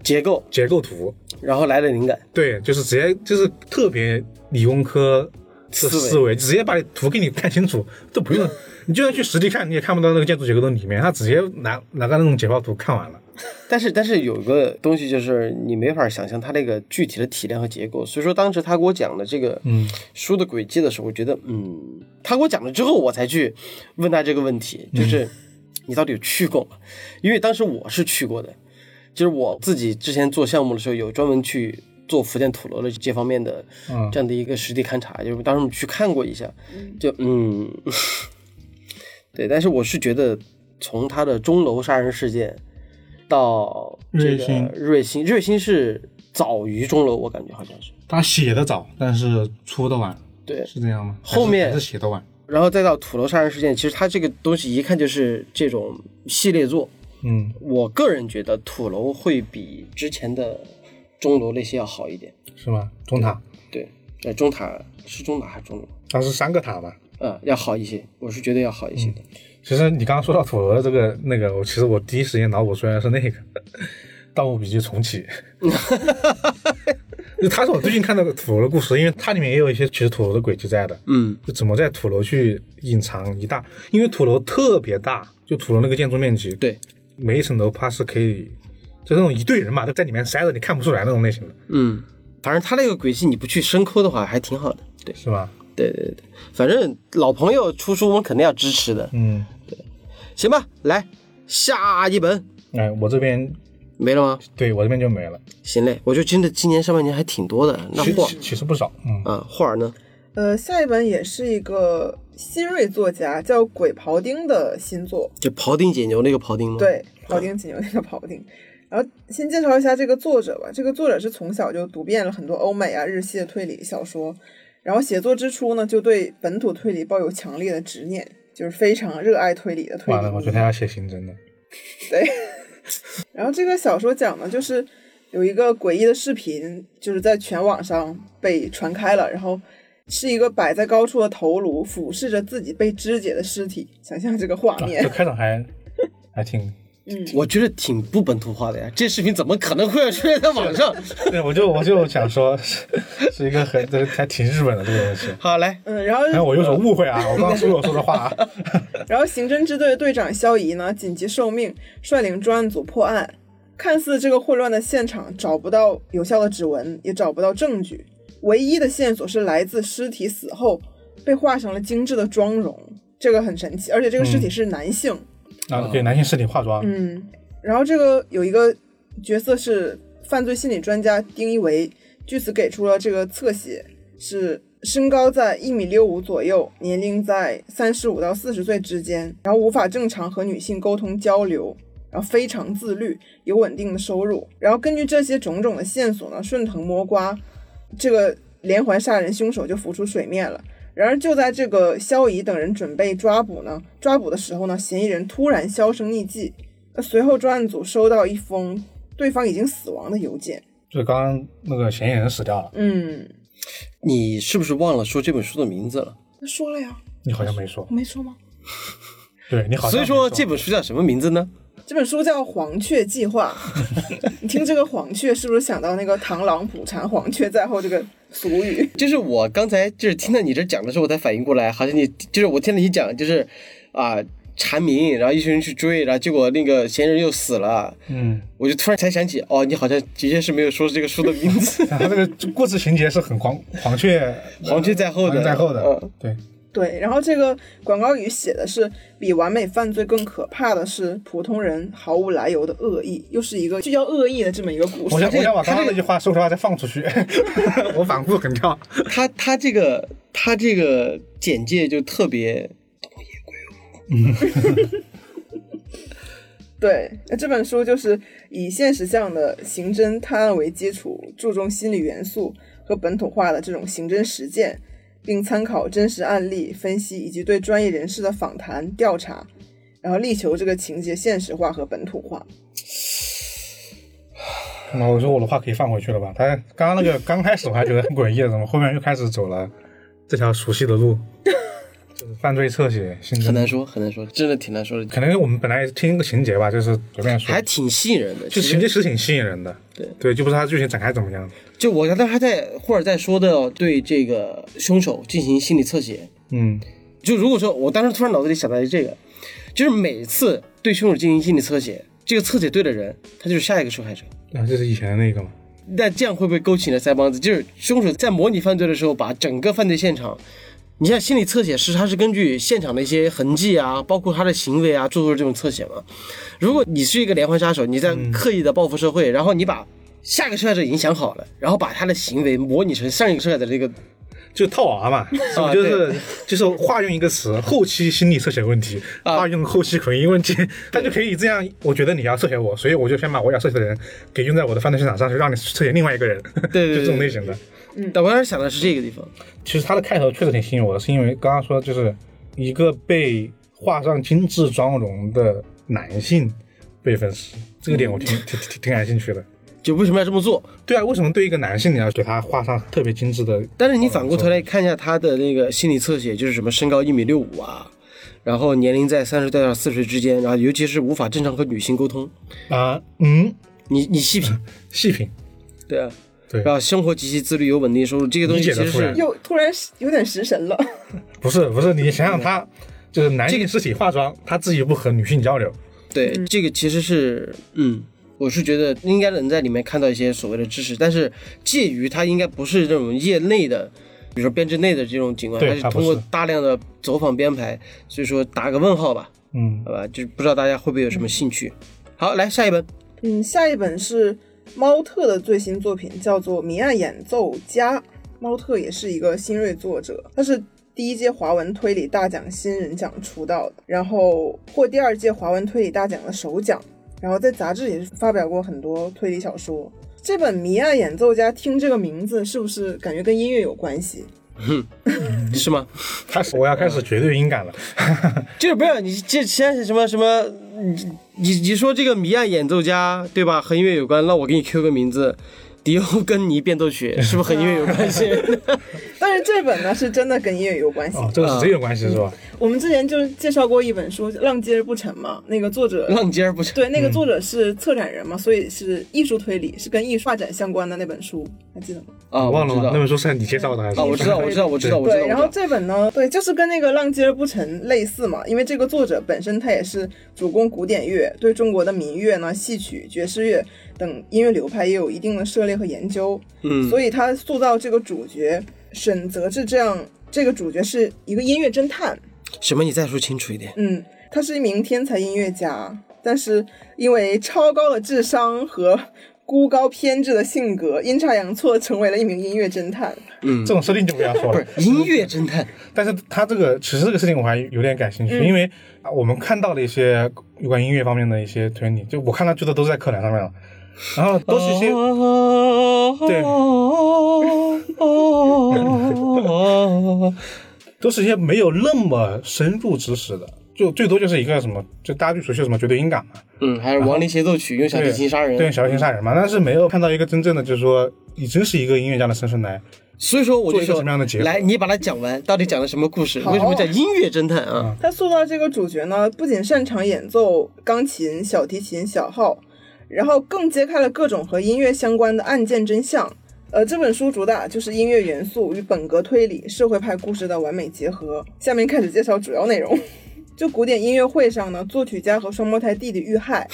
S1: 结构，
S2: 结构图，
S1: 然后来的灵感，
S2: 对，就是直接就是特别理工科
S1: 思维
S2: 思维，直接把图给你看清楚，都不用，你就算去实地看，你也看不到那个建筑结构的里面，他直接拿拿个那种解剖图看完了。
S1: 但是但是有个东西就是你没法想象它那个具体的体量和结构，所以说当时他给我讲的这个
S2: 嗯。
S1: 书的轨迹的时候，我觉得嗯，他给我讲了之后，我才去问他这个问题，就是你到底有去过吗？因为当时我是去过的，就是我自己之前做项目的时候有专门去做福建土楼的这方面的
S2: 嗯。
S1: 这样的一个实地勘察，就是当时我们去看过一下，就嗯，对，但是我是觉得从他的钟楼杀人事件到这个
S2: 瑞星
S1: 瑞星，瑞星是早于钟楼，我感觉好像是
S2: 他写的早，但是出的晚，
S1: 对，
S2: 是这样吗？
S1: 后面
S2: 是写的晚。
S1: 然后再到土楼杀人事件，其实他这个东西一看就是这种系列作。
S2: 嗯，
S1: 我个人觉得土楼会比之前的钟楼那些要好一点。
S2: 是吗？中塔，
S1: 对，呃，中塔是中塔还是钟楼？
S2: 它是三个塔吧？
S1: 嗯，要好一些，我是觉得要好一些的。
S2: 其实你刚刚说到土楼的这个那个，我其实我第一时间脑补出来的是那个《盗墓笔记》重启。就它是我最近看到的土楼的故事，因为它里面也有一些其实土楼的轨迹在的。
S1: 嗯，
S2: 就怎么在土楼去隐藏一大，因为土楼特别大，就土楼那个建筑面积，
S1: 对，
S2: 每一层楼怕是可以，就那种一队人嘛，都在里面塞着，你看不出来那种类型的，
S1: 嗯，反正它那个轨迹你不去深抠的话，还挺好的。对，
S2: 是吧？
S1: 对对对，反正老朋友出书我们肯定要支持的。
S2: 嗯，
S1: 行吧，来下一本
S2: 哎，我这边
S1: 没了吗？
S2: 对我这边就没了，
S1: 行嘞，我就真的今年上半年还挺多的。那霍
S2: 其实不少，嗯，
S1: 啊，霍尔呢？
S3: 呃，下一本也是一个新锐作家，叫鬼庖丁的新作。
S1: 就庖丁解牛那个庖丁吗？，
S3: 对，庖丁解牛那个庖丁。然后先介绍一下这个作者吧。这个作者是从小就读遍了很多欧美啊、日系的推理小说，然后写作之初呢，就对本土推理抱有强烈的执念，就是非常热爱推理的推理。
S2: 完了，我觉得他要写刑侦的，
S3: 对。然后这个小说讲的就是有一个诡异的视频，就是在全网上被传开了，然后是一个摆在高处的头颅俯视着自己被肢解的尸体，想象这个画
S2: 啊，
S3: 面
S2: 这。开场还还挺，
S1: 我觉得挺不本土化的呀。这视频怎么可能会要出现在网上？
S2: 对，我就我就想说，是是一个很这还挺日本的这个东西，
S1: 好，来，
S3: 嗯，然后
S2: 哎，我有所误会啊，我刚刚说我说的话啊，
S3: 然后刑侦支队的队长肖怡呢，紧急受命率领专案组破案。看似这个混乱的现场找不到有效的指纹，也找不到证据，唯一的线索是来自尸体死后被画上了精致的妆容，这个很神奇。而且这个尸体是男性，
S2: 啊，给男性尸体化妆，
S3: 嗯，然后这个有一个角色是犯罪心理专家丁一维，据此给出了这个侧写是身高在一米六五左右，年龄在三十五到四十岁之间，然后无法正常和女性沟通交流，然后非常自律，有稳定的收入，然后根据这些种种的线索呢，顺藤摸瓜，这个连环杀人凶手就浮出水面了。然而就在这个肖乙等人准备抓捕呢，抓捕的时候呢，嫌疑人突然销声匿迹。那随后专案组收到一封对方已经死亡的邮件。
S2: 就是刚刚那个嫌疑人死掉了，
S3: 嗯，
S1: 你是不是忘了说这本书的名字了？
S3: 那说了呀，
S2: 你好像没说
S3: 我，没说吗？
S2: 对你好像
S1: 所以说这本书叫什么名字呢？
S3: 这本书叫《黄雀计划》，你听这个黄雀是不是想到那个螳螂捕蝉，黄雀在后这个俗语？
S1: 就是我刚才就是听到你这讲的时候，我才反应过来，好像你就是我听到你讲就是啊蝉鸣，然后一群人去追，然后结果那个嫌疑人又死了，
S2: 嗯，
S1: 我就突然才想起，哦，你好像的确是没有说这个书的名字，
S2: 然后这个故事情节是很黄黄雀
S1: 黄雀在后的，
S2: 在后的
S1: 嗯，
S2: 对，
S3: 对，然后这个广告语写的是比完美犯罪更可怕的是普通人毫无来由的恶意，又是一个聚焦恶意的这么一个故事。
S2: 我想我想把刚刚那句话说出来再放出去，我反复横跳。
S1: 他他这个他这个简介就特别
S3: 对，那这本书就是以现实向的刑侦探案为基础，注重心理元素和本土化的这种刑侦实践，并参考真实案例分析以及对专业人士的访谈调查，然后力求这个情节现实化和本土化。
S2: 那我说我的话可以放回去了吧？他刚刚那个刚开始我还觉得很诡异的，怎么后面又开始走了这条熟悉的路？就是犯罪侧写，
S1: 很难说，很难说，真的挺难说的，
S2: 可能我们本来听一个情节吧，就是随便说
S1: 还，挺吸引人的。
S2: 就情节其实挺吸引人的。
S1: 对
S2: 对，就不知道它剧情展开怎么样。
S1: 就我刚才还在或者在说的对这个凶手进行心理侧写，
S2: 嗯，
S1: 就如果说我当时突然脑子里想到的这个，就是每次对凶手进行心理侧写，这个侧写对的人，他就是下一个受害者。
S2: 啊，这是以前的那个嘛？
S1: 那这样会不会勾起你的腮帮子？就是凶手在模拟犯罪的时候，把整个犯罪现场，你像心理侧写师，他是根据现场的一些痕迹啊，包括他的行为啊，做出这种侧写嘛。如果你是一个连环杀手，你在刻意的报复社会，然后你把下个受害者已经想好了，然后把他的行为模拟成上一个受害者的这个，
S2: 就套娃嘛，就是就是化用一个词，后期心理侧写问题，
S1: 啊
S2: 化用后期口音问题，他就可以这样。我觉得你要侧写我，所以我就先把我要侧写的人给用在我的犯罪现场上，去让你侧写另外一个人。
S1: 对对对
S2: 就这种类型的。
S1: 嗯但我当时想的是这个地方，
S2: 其实他的开头确实挺吸引我的，是因为刚刚说就是一个被画上精致妆容的男性被分尸，这个点我挺 挺挺挺感兴趣的。
S1: 就为什么要这么做？
S2: 对啊，为什么对一个男性你要给他画上特别精致的？
S1: 但是你反过头来看一下他的那个心理侧写，就是什么身高一米六五啊，然后年龄在三十到四十之间，然后尤其是无法正常和女性沟通，
S2: 啊，嗯，
S1: 你你细品，
S2: 细品，
S1: 对啊，
S2: 对。
S1: 然后生活极其自律，有稳定收入，这些东西其实是
S3: 又突然有点食神了。
S2: 不是不是，你想想他就是男性尸体化妆，他自己不和女性交流，
S1: 对这个其实是嗯。我是觉得应该能在里面看到一些所谓的知识，但是介于它应该不是这种业内的，比如说编制内的这种情况，
S2: 对
S1: 它是通过大量的走访编排，所以说打个问号吧，
S2: 嗯
S1: 好吧，就是不知道大家会不会有什么兴趣。好，来下一本，
S3: 嗯，下一本是猫特的最新作品，叫做《谜案演奏家》。猫特也是一个新锐作者，他是第一届华文推理大奖新人奖出道的，然后获第二届华文推理大奖的首奖，然后在杂志也是发表过很多推理小说。这本《谜案演奏家》，听这个名字是不是感觉跟音乐有关系？
S1: 是吗？
S2: 开始我要开始绝对音感了，
S1: 就是不是你这现在是什么什么？你你你说这个谜案演奏家对吧？和音乐有关，那我给你 Q 个名字，迪欧根尼变奏曲，是不是和音乐有关系？
S3: 但是这本呢是真的跟音乐有关系。
S2: 哦，这个是真有关系是吧？
S3: 我们之前就是介绍过一本书《浪接而不沉》嘛，那个作者
S1: 浪尖儿不成？
S3: 对，那个作者是策展人嘛，所以是艺术推理，是跟艺术发展相关的那本书，还记得吗？
S1: 啊，
S2: 忘了那本书是你介绍的还是？
S1: 啊，我知道，我知道，我知道，我知道。
S3: 对，然后这本呢，对，就是跟那个《浪接而不沉》类似嘛，因为这个作者本身他也是主攻古典乐，对中国的民乐呢、戏曲、爵士乐等音乐流派也有一定的涉猎和研究，
S1: 嗯，
S3: 所以他塑造这个主角沈泽志这样，这个主角是一个音乐侦探，
S1: 什么？你再说清楚一点。
S3: 嗯，他是一名天才音乐家，但是因为超高的智商和孤高偏执的性格，阴差阳错成为了一名音乐侦探。
S2: 嗯这种设定就不要说了。
S1: 音乐侦探，
S2: 但是他这个其实这个事情我还有点感兴趣，因为啊我们看到了一些有关音乐方面的一些推理，就我看他最多都是在课堂上面了，然后都是一些
S1: 对
S2: 都是一些没有那么深入知识的，就最多就是一个什么，就大家最熟悉的什么绝对音感嘛，
S1: 嗯，还有亡灵协奏曲用小提琴杀人，
S2: 对，小提琴杀人嘛，但是没有看到一个真正的，就是说以真是一个音乐家的身份来，
S1: 所以说我就
S2: 做一个
S1: 说
S2: 什么样的结合
S1: 来，你把它讲完，到底讲的什么故事？为什么叫音乐侦探啊？
S3: 他塑造这个主角呢，不仅擅长演奏钢琴、小提琴、小号，然后更揭开了各种和音乐相关的案件真相。呃，这本书主打就是音乐元素与本格推理、社会派故事的完美结合。下面开始介绍主要内容。就古典音乐会上呢，作曲家和双胞胎弟弟遇害，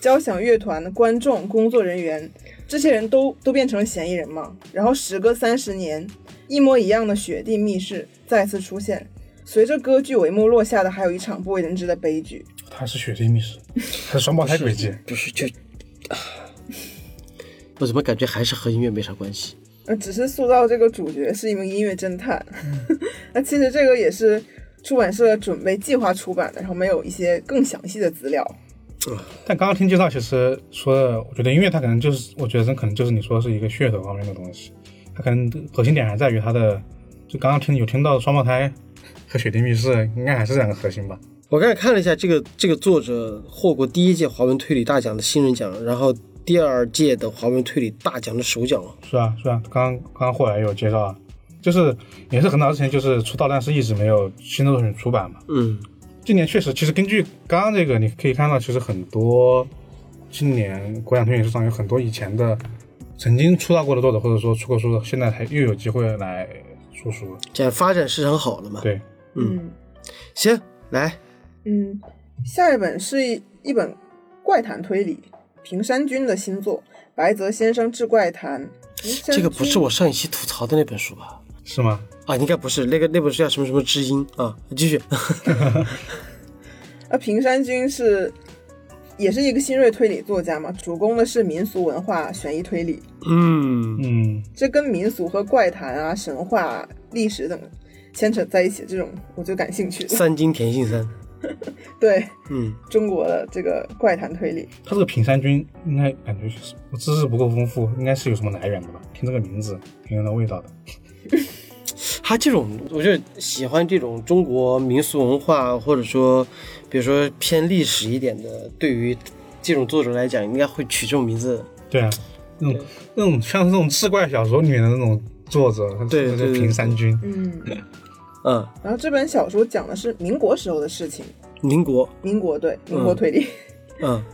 S3: 交响乐团的观众、工作人员，这些人都都变成了嫌疑人嘛。然后时隔三十年，一模一样的雪地密室再次出现。随着歌剧帷幕落下的，还有一场不为人知的悲剧。
S2: 他是雪地密室，他是双胞胎轨迹，
S1: 不是就，啊我怎么感觉还是和音乐没啥关系？
S3: 呃，只是塑造这个主角是一名音乐侦探。那其实这个也是出版社准备计划出版的，然后没有一些更详细的资料。
S2: 但刚刚听介绍，其实说的，我觉得音乐它可能就是，我觉得这可能就是你说的是一个噱头方面的东西，它可能核心点还在于它的，就刚刚听有听到双胞胎和雪地密室，应该还是两个核心吧。
S1: 我刚才看了一下，这个这个作者获过第一届华文推理大奖的新人奖，然后第二届的华文推理大奖的首奖。
S2: 是啊，是啊，刚刚刚刚后来也有介绍啊，就是也是很早之前就是出道，但是一直没有新的作品出版嘛。
S1: 嗯，
S2: 今年确实，其实根据刚刚这个，你可以看到，其实很多今年国产推理市场有很多以前的曾经出道过的作者，或者说出过书的，现在还又有机会来出书了。
S1: 这样发展市场好了嘛？
S2: 对，
S1: 嗯，行，来，
S3: 嗯，下一本是一一本怪谈推理，平山君的新作《白泽先生志怪谈》。
S1: 这个不是我上一期吐槽的那本书吧？
S2: 是吗？
S1: 啊，应该不是，那个那本书叫什么什么知音啊？继续，
S3: 啊，平山君是也是一个新锐推理作家嘛，主攻的是民俗文化悬疑推理，
S1: 嗯，
S2: 嗯，
S3: 这跟民俗和怪谈啊、神话、历史等牵扯在一起，这种我就感兴趣。
S1: 三金田信三，
S3: 对
S1: 嗯，
S3: 中国的这个怪谈推理，
S2: 他这个平山君应该感觉是我知识不够丰富，应该是有什么来源的吧？听这个名字，挺有那味道的。
S1: 他这种，我就喜欢这种中国民俗文化，或者说，比如说偏历史一点的，对于这种作者来讲，应该会取这种名字。
S2: 对啊，那种那种像是那种志怪小说里面的那种作者，
S1: 对对
S2: 平山君。
S3: 嗯。
S1: 嗯，
S3: 然后这本小说讲的是民国时候的事情，
S1: 民国，
S3: 民国对民国推理。
S1: 嗯。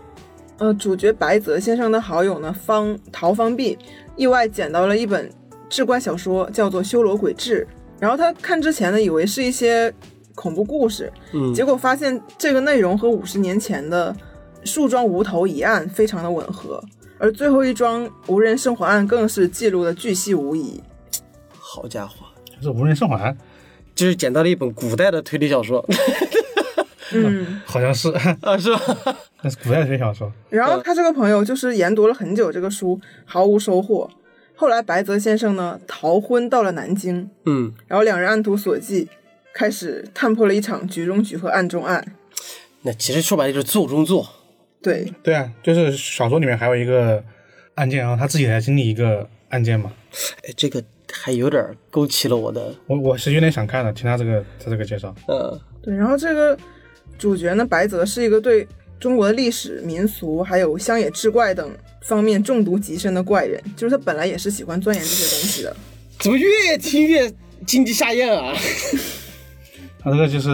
S3: 呃，主角白泽先生的好友呢方陶方碧意外捡到了一本志怪小说，叫做《修罗鬼志》。然后他看之前呢，以为是一些恐怖故事，
S1: 嗯，
S3: 结果发现这个内容和五十年前的树桩无头一案非常的吻合，而最后一桩无人生还案更是记录的巨细无遗。
S1: 好家伙，
S2: 这无人生还，
S1: 就是捡到了一本古代的推理小说
S3: 嗯，
S2: 好像是，
S1: 啊，是吧？
S2: 那是古代的推理小说。
S3: 然后他这个朋友就是研读了很久这个书，毫无收获。后来白泽先生呢逃婚到了南京，
S1: 嗯，
S3: 然后两人按图索骥，开始探破了一场局中局和案中案。
S1: 那其实说白了就是做中做。
S3: 对，
S2: 对啊，就是小说里面还有一个案件，然后他自己来经历一个案件嘛。
S1: 哎，这个还有点勾起了我的，
S2: 我我是有点想看的，听他这个他这个介绍。
S1: 呃，
S3: 对，然后这个主角呢，白泽是一个对中国的历史、民俗还有乡野志怪等方面中毒极深的怪人，就是他本来也是喜欢钻研这些东西的。
S1: 怎么越听越经济下咽啊？
S2: 他这个就是，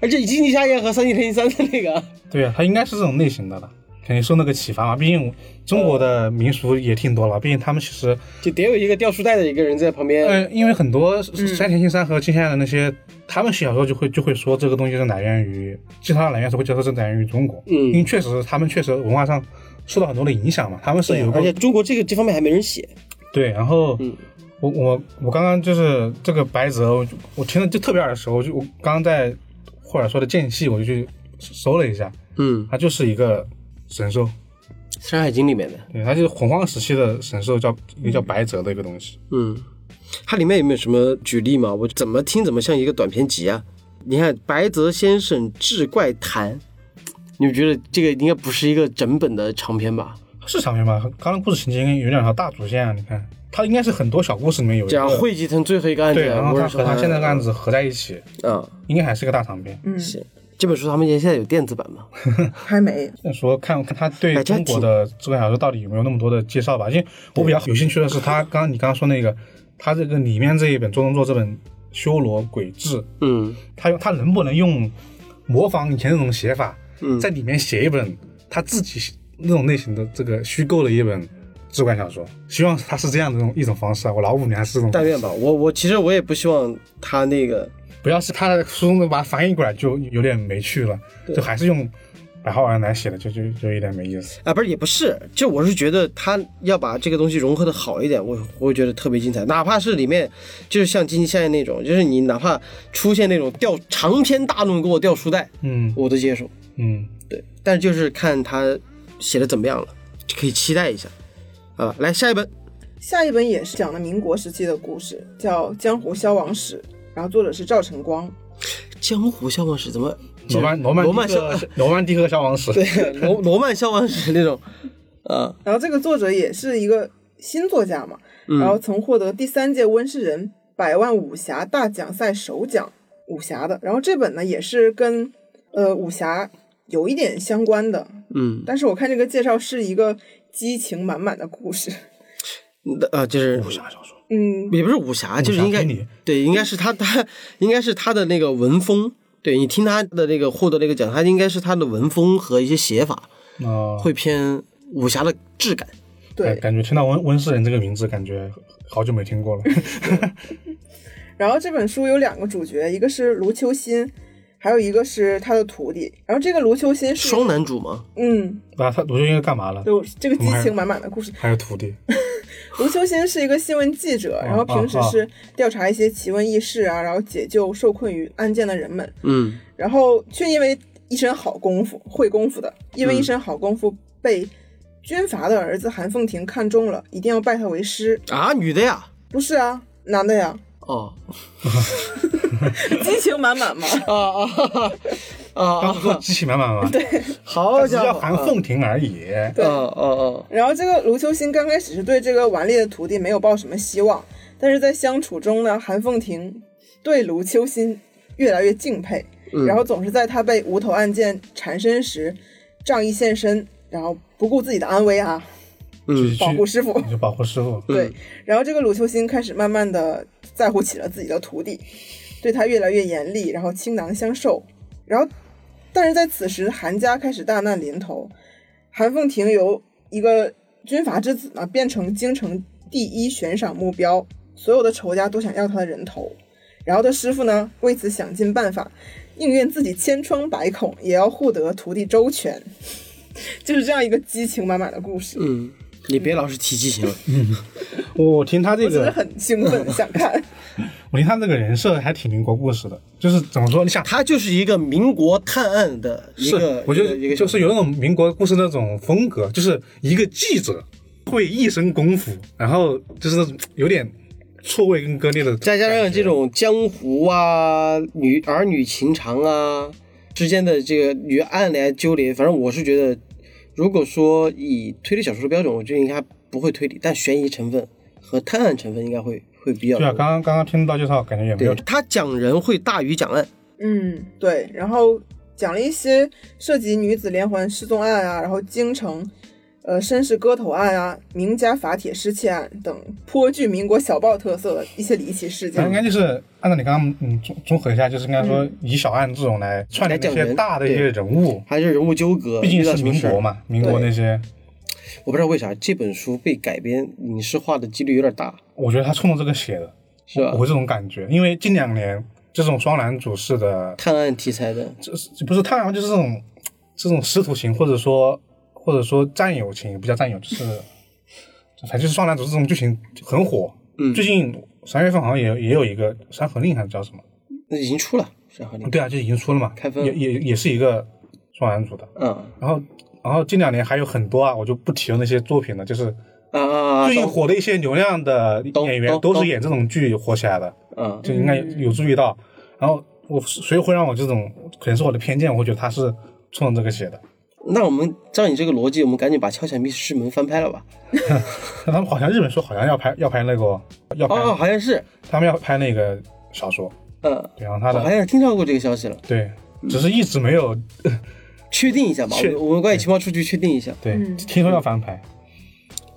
S1: 而且经济下咽和三金田三的那个，
S2: 对啊，他应该是这种类型的了，肯定受那个启发嘛。毕竟中国的民俗也挺多了，毕竟他们其实，
S1: 就得有一个吊书袋的一个人在旁边。
S2: 呃，因为很多山田信三和金夏的那些，他们写小说就会就会说这个东西是来源于，其他的来源是会觉得是来源于中国，
S1: 嗯
S2: 因为确实他们确实文化上受到很多的影响嘛，他们是有个
S1: 而且中国这个这方面还没人写。
S2: 对，然后
S1: 嗯
S2: 我我我刚刚就是这个白泽，我我听了就特别耳熟，我就我刚刚在霍尔说的间隙，我就去搜了一下，
S1: 嗯，
S2: 它就是一个神兽，《
S1: 山海经》里面的。
S2: 对，它就是洪荒时期的神兽，叫一个叫白泽的一个东西。
S1: 嗯，它里面有没有什么举例嘛？我怎么听怎么像一个短篇集啊？你看《白泽先生志怪谈》，你们觉得这个应该不是一个整本的长篇吧？
S2: 是长篇吧？刚刚故事情节应该有两条大主线啊，你看，它应该是很多小故事里面有
S1: 汇集成最后一个案
S2: 对，
S1: 件，
S2: 然后它和它现在的案子合在一起，
S1: 嗯，
S2: 应该还是个大长篇。
S3: 嗯，
S1: 行。这本书他们现在有电子版吗？
S3: 还没。
S2: 说看看他对中国的这本小说到底有没有那么多的介绍吧，因为我比较有兴趣的是他 刚刚你刚刚说那个，他这个里面这一本周东作这本《修罗鬼志》，
S1: 嗯
S2: 他用他能不能用模仿以前那种写法，
S1: 嗯
S2: 在里面写一本他自己那种类型的这个虚构的一本志怪小说？希望他是这样的一种一种方式啊，我老五年还是这种，
S1: 但愿吧。我我其实我也不希望他那个
S2: 不要是他的书中把它翻译过来就有点没趣了，就还是用白话文来写的，就就就有点没意思。
S1: 啊，不是也不是，就我是觉得他要把这个东西融合的好一点，我我会觉得特别精彩。哪怕是里面就是像金现在那种，就是你哪怕出现那种掉长篇大论给我掉书袋，
S2: 嗯
S1: 我都接受。
S2: 嗯，
S1: 对，但是就是看他写的怎么样了，可以期待一下。啊，来下一本，
S3: 下一本也是讲的民国时期的故事，叫《江湖消亡史》，然后作者是赵晨光。
S1: 《江湖消亡史》怎么？
S2: 罗曼罗曼
S1: 罗曼
S2: 蒂克罗曼蒂克消亡史，
S1: 对罗罗曼消亡史那种，啊，
S3: 然后这个作者也是一个新作家嘛，然后曾获得第三届温世仁百万武侠大奖赛首奖武侠的。然后这本呢也是跟呃武侠有一点相关的，
S1: 嗯，
S3: 但是我看这个介绍是一个激情满满的故事。
S1: 呃，就是
S2: 武侠小说，
S3: 嗯，
S1: 也不是武侠，就是应该对，应该是他他应该是他的那个文风，对你听他的那个获得那个奖，他应该是他的文风和一些写法
S2: 啊，
S1: 会偏武侠的质感。
S3: 对。
S2: 感觉听到温温世仁这个名字，感觉好久没听过了。
S3: 然后这本书有两个主角，一个是卢秋心，还有一个是他的徒弟。然后这个卢秋心是
S1: 双男主吗，
S3: 嗯，
S2: 啊，他卢秋应该干嘛了？
S3: 就这个激情满满的故事。
S2: 还有徒弟，
S3: 卢秋心是一个新闻记者，然后平时是调查一些奇闻异事啊，然后解救受困于案件的人们，
S1: 嗯。
S3: 然后却因为一身好功夫，会功夫的，因为一身好功夫被军阀的儿子韩凤亭看中了，一定要拜他为师。
S1: 啊，女的呀，
S3: 不是啊，男的呀，
S1: 哦。
S3: 激情满满嘛。
S1: 啊啊啊啊
S2: 当时说激情满满嘛，对，
S1: 好家伙，
S2: 叫韩凤亭而已。
S3: 对
S1: 啊啊啊，
S3: 然后这个卢秋心刚开始是对这个顽劣的徒弟没有抱什么希望，但是在相处中呢，韩凤亭对卢秋心越来越敬佩，然后总是在他被无头案件缠身时仗义现身，然后不顾自己的安危啊，
S1: 嗯
S3: 保护师傅。
S2: 就保护师傅。
S3: 对，然后这个卢秋心开始慢慢的在乎起了自己的徒弟，对他越来越严厉，然后倾囊相授。然后，但是在此时，韩家开始大难临头，韩凤亭由一个军阀之子呢，变成京城第一悬赏目标，所有的仇家都想要他的人头。然后他师傅呢，为此想尽办法，宁愿自己千疮百孔，也要护得徒弟周全。就是这样一个激情满满的故事，
S1: 嗯，你别老是提激情了，
S2: 我听他这个，
S3: 我真的很兴奋，想看。
S2: 我听他这个人设还挺民国故事的，就是怎么说？你想，
S1: 他就是一个民国探案的一
S2: 是
S1: 个，
S2: 我觉得就是有那种民国故事那种风格，就是一个记者会一身功夫，然后就是有点错位跟割裂的，
S1: 再加上这种江湖啊、女儿女情长啊之间的这个与暗来纠连，反正我是觉得，如果说以推理小说的标准，我觉得应该不会推理，但悬疑成分和探案成分应该会会比较
S2: 对啊，刚刚刚刚听到介绍，感觉也没有，
S1: 他讲人会大于讲案。
S3: 嗯，对，然后讲了一些涉及女子连环失踪案啊，然后京城，呃，绅士割头案啊，名家法帖失窃案等颇具民国小报特色的一些离奇事
S2: 件应。该就是按照你刚刚嗯综综合一下，就是应该说以小案这种来串联一些大的一些人物，
S1: 还是人物纠葛，
S2: 毕竟是民国。嘛，民国那些，
S1: 我不知道为啥这本书被改编影视化的几率有点大，
S2: 我觉得他冲着这个写的，
S1: 是吧
S2: 我？会这种感觉，因为近两年这种双男主式的，
S1: 探案题材的，
S2: 这这不是探案，就是这种这种师徒情，或者说或者说战友情，不叫战友，就是反正就是双男主这种剧情很火。
S1: 嗯
S2: 最近三月份好像也也有一个《山河令》还是叫什么？
S1: 那已经出了《山河令》。
S2: 对啊，就已经出了嘛，
S1: 开分
S2: 也也也是一个双男主的。
S1: 嗯
S2: 然后然后近两年还有很多啊，我就不提了那些作品了，就是
S1: 啊啊啊！
S2: 最近火的一些流量的演员都是演这种剧火起来的，
S1: 嗯
S2: 就应该有注意到。然后我所以会让我这种可能是我的偏见，我会觉得他是冲着这个写的。
S1: 那我们照你这个逻辑，我们赶紧把《敲响密室门》翻拍了吧？
S2: 他们好像日本说好像要拍要拍那个要拍，
S1: 哦，好像是，
S2: 他们要拍那个小说，
S1: 嗯，
S2: 对，然后他的
S1: 我好像是听到过这个消息了，
S2: 对，只是一直没有
S1: 确定一下吧。我我们关于情报数据确定一下。
S2: 对，
S3: 嗯
S2: 听说要翻拍。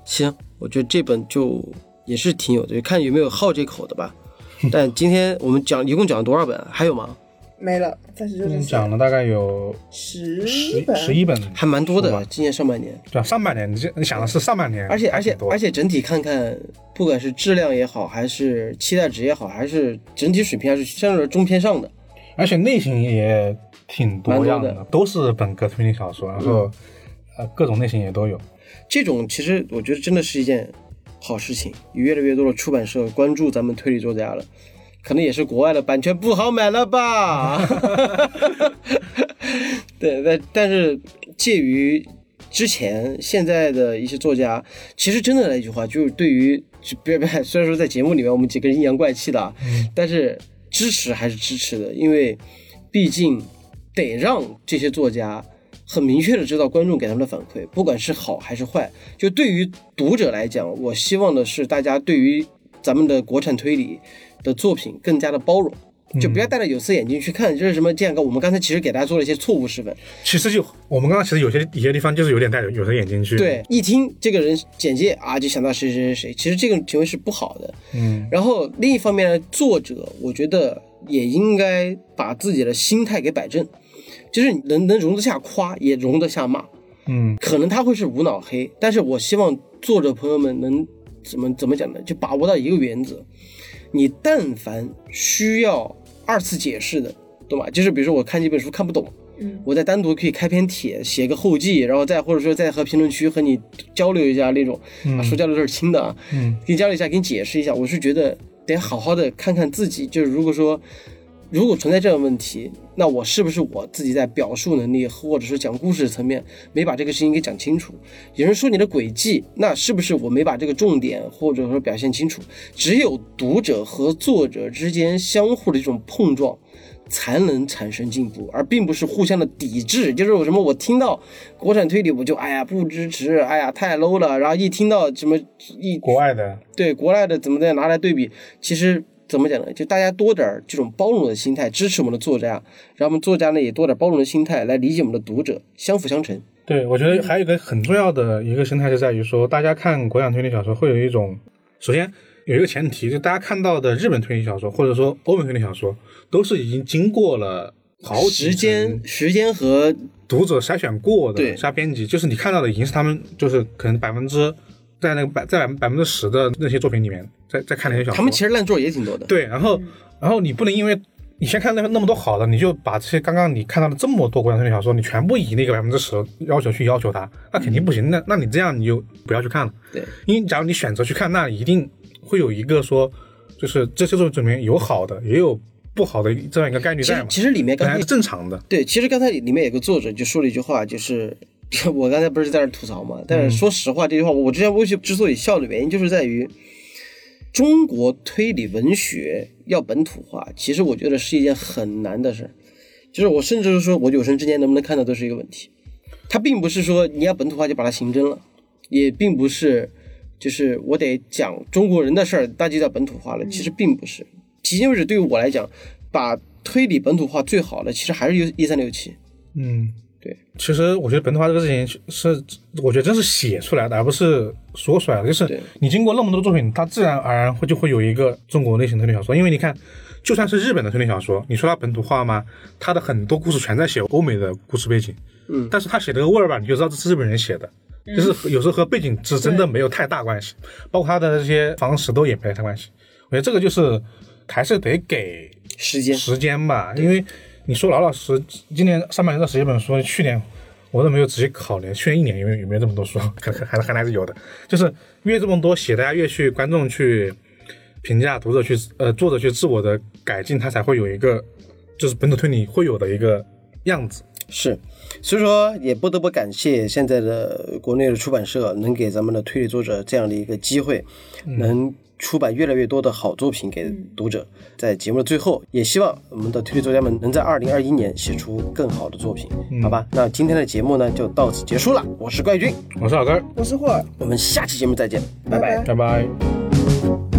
S1: 行，我觉得这本就也是挺有的，看有没有好这口的吧。但今天我们讲一共讲了多少本啊？还有吗？
S3: 没了，暂时就这
S2: 嗯，
S3: 些。
S2: 讲了大概有
S3: 十
S2: 十
S3: 本，
S2: 十一本，
S1: 还蛮多的，今年上半年。
S2: 对啊，上半年你这你想的是上半年，
S1: 而且而且而且整体看看，不管是质量也好，还是期待值也好，还是整体水平还是相对来说中偏上的。
S2: 而且类型也挺多样
S1: 的
S2: 都是本格推理小说，然后、呃各种类型也都有。
S1: 这种其实我觉得真的是一件好事情，有越来越多的出版社关注咱们推理作家了。可能也是国外的版权不好买了吧？对，但但是介于之前现在的一些作家，其实真的那句话，就是对于就别别，虽然说在节目里面我们几个人阴阳怪气的啊，但是支持还是支持的，因为毕竟得让这些作家很明确的知道观众给他们的反馈，不管是好还是坏。就对于读者来讲，我希望的是大家对于咱们的国产推理的作品更加的包容。就不要戴着有色眼镜去看，就是什么？这样个，我们刚才其实给大家做了一些错误示范。
S2: 其实就我们刚刚其实有些有些地方就是有点戴着有色眼镜去，，
S1: 对，一听这个人简介啊，就想到谁谁谁谁，其实这个行为是不好的。
S2: 嗯，
S1: 然后另一方面呢，作者我觉得也应该把自己的心态给摆正，就是能能容得下夸，也容得下骂。
S2: 嗯，
S1: 可能他会是无脑黑，但是我希望作者朋友们能怎么怎么讲呢？就把握到一个原则，你但凡需要二次解释的，懂吗？就是比如说我看这本书看不懂，
S3: 嗯，
S1: 我再单独可以开篇帖，写个后记，然后再或者说再和评论区和你交流一下那种，啊，说交流都是轻的啊，
S2: 嗯，
S1: 给你交流一下，给你解释一下。我是觉得得好好的看看自己，就是如果说如果存在这样的问题，那我是不是我自己在表述能力或者说讲故事层面没把这个事情给讲清楚？有人说你的轨迹，那是不是我没把这个重点或者说表现清楚？只有读者和作者之间相互的这种碰撞。才能产生进步，而并不是互相的抵制。就是有什么我听到国产推理，我就哎呀不支持，哎呀太 low 了。然后一听到什么一
S2: 国外的，
S1: 对国外的怎么再拿来对比，其实怎么讲呢？就大家多点儿这种包容的心态，支持我们的作家，让我们作家呢也多点包容的心态来理解我们的读者，相辅相成。
S2: 对我觉得还有一个很重要的一个心态是在于说，大家看国产推理小说会有一种，首先有一个前提，就大家看到的日本推理小说或者说欧美推理小说，都是已经经过了好
S1: 时间时间和
S2: 读者筛选过
S1: 对
S2: 的加编辑，就是你看到的已经是他们就是可能百分之在那个百在百分之十的那些作品里面，在在看那些小说，
S1: 他们其实烂作也挺多的。
S2: 对，然后然后你不能因为你先看那那么多好的，你就把这些刚刚你看到的这么多国产推理小说，你全部以那个百分之十要求去要求它，那肯定不行。那那你这样你就不要去看了，
S1: 对，
S2: 因为假如你选择去看，那一定会有一个说，就是这些作品里面有好的，也有不好的这样一个概率在嘛，
S1: 其实其实里面刚才
S2: 是正常的。
S1: 对，其实刚才里面有个作者就说了一句话，就是 我刚才不是在那吐槽嘛，但是说实话，这句话我之前微信之所以笑的原因，就是在于中国推理文学要本土化，其实我觉得是一件很难的事儿。就是我甚至是说我有生之年能不能看到都是一个问题。它并不是说你要本土化就把它刑侦了，也并不是就是我得讲中国人的事儿，那就叫本土化了。其实并不是。迄今为止，对于我来讲，把推理本土化最好的，其实还是一三六七。
S2: 嗯，
S1: 对。
S2: 其实我觉得本土化这个事情是，我觉得真是写出来的，而不是说出来的。就是你经过那么多作品，它自然而然会就会有一个中国类型推理小说。因为你看，就算是日本的推理小说，你说它本土化吗？它的很多故事全在写欧美的故事背景，
S1: 嗯
S2: 但是他写这个味儿吧，你就知道这是日本人写的。就是有时候和背景是真的没有太大关系，包括他的这些方式都也没太关系。我觉得这个就是还是得给
S1: 时间，
S2: 时间吧，因为你说老老实，今年上半年这十几本书，去年我都没有仔细考虑，去年一年有没有有没有这么多书，可能还还还是有的。就是越这么多写，大家越去观众去评价，读者去呃作者去自我的改进，他才会有一个就是本土推理会有的一个样子。
S1: 是，所以说也不得不感谢现在的国内的出版社能给咱们的推理作者这样的一个机会，能出版越来越多的好作品给读者。在节目的最后，也希望我们的推理作家们能在二零二一年写出更好的作品，好吧？那今天的节目呢就到此结束了。我是怪君，
S2: 我是老根儿，
S3: 我是霍尔，
S1: 我们下期节目再见，拜拜。
S2: 拜拜。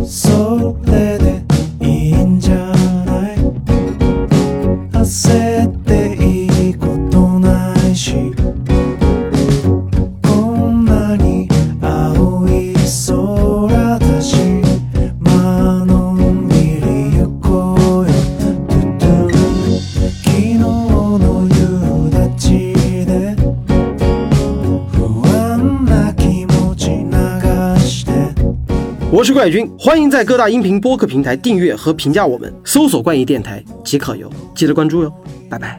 S4: それで
S1: 怪君，欢迎在各大音频播客平台订阅和评价我们，搜索“冠益电台”即可哟，记得关注哟，拜拜。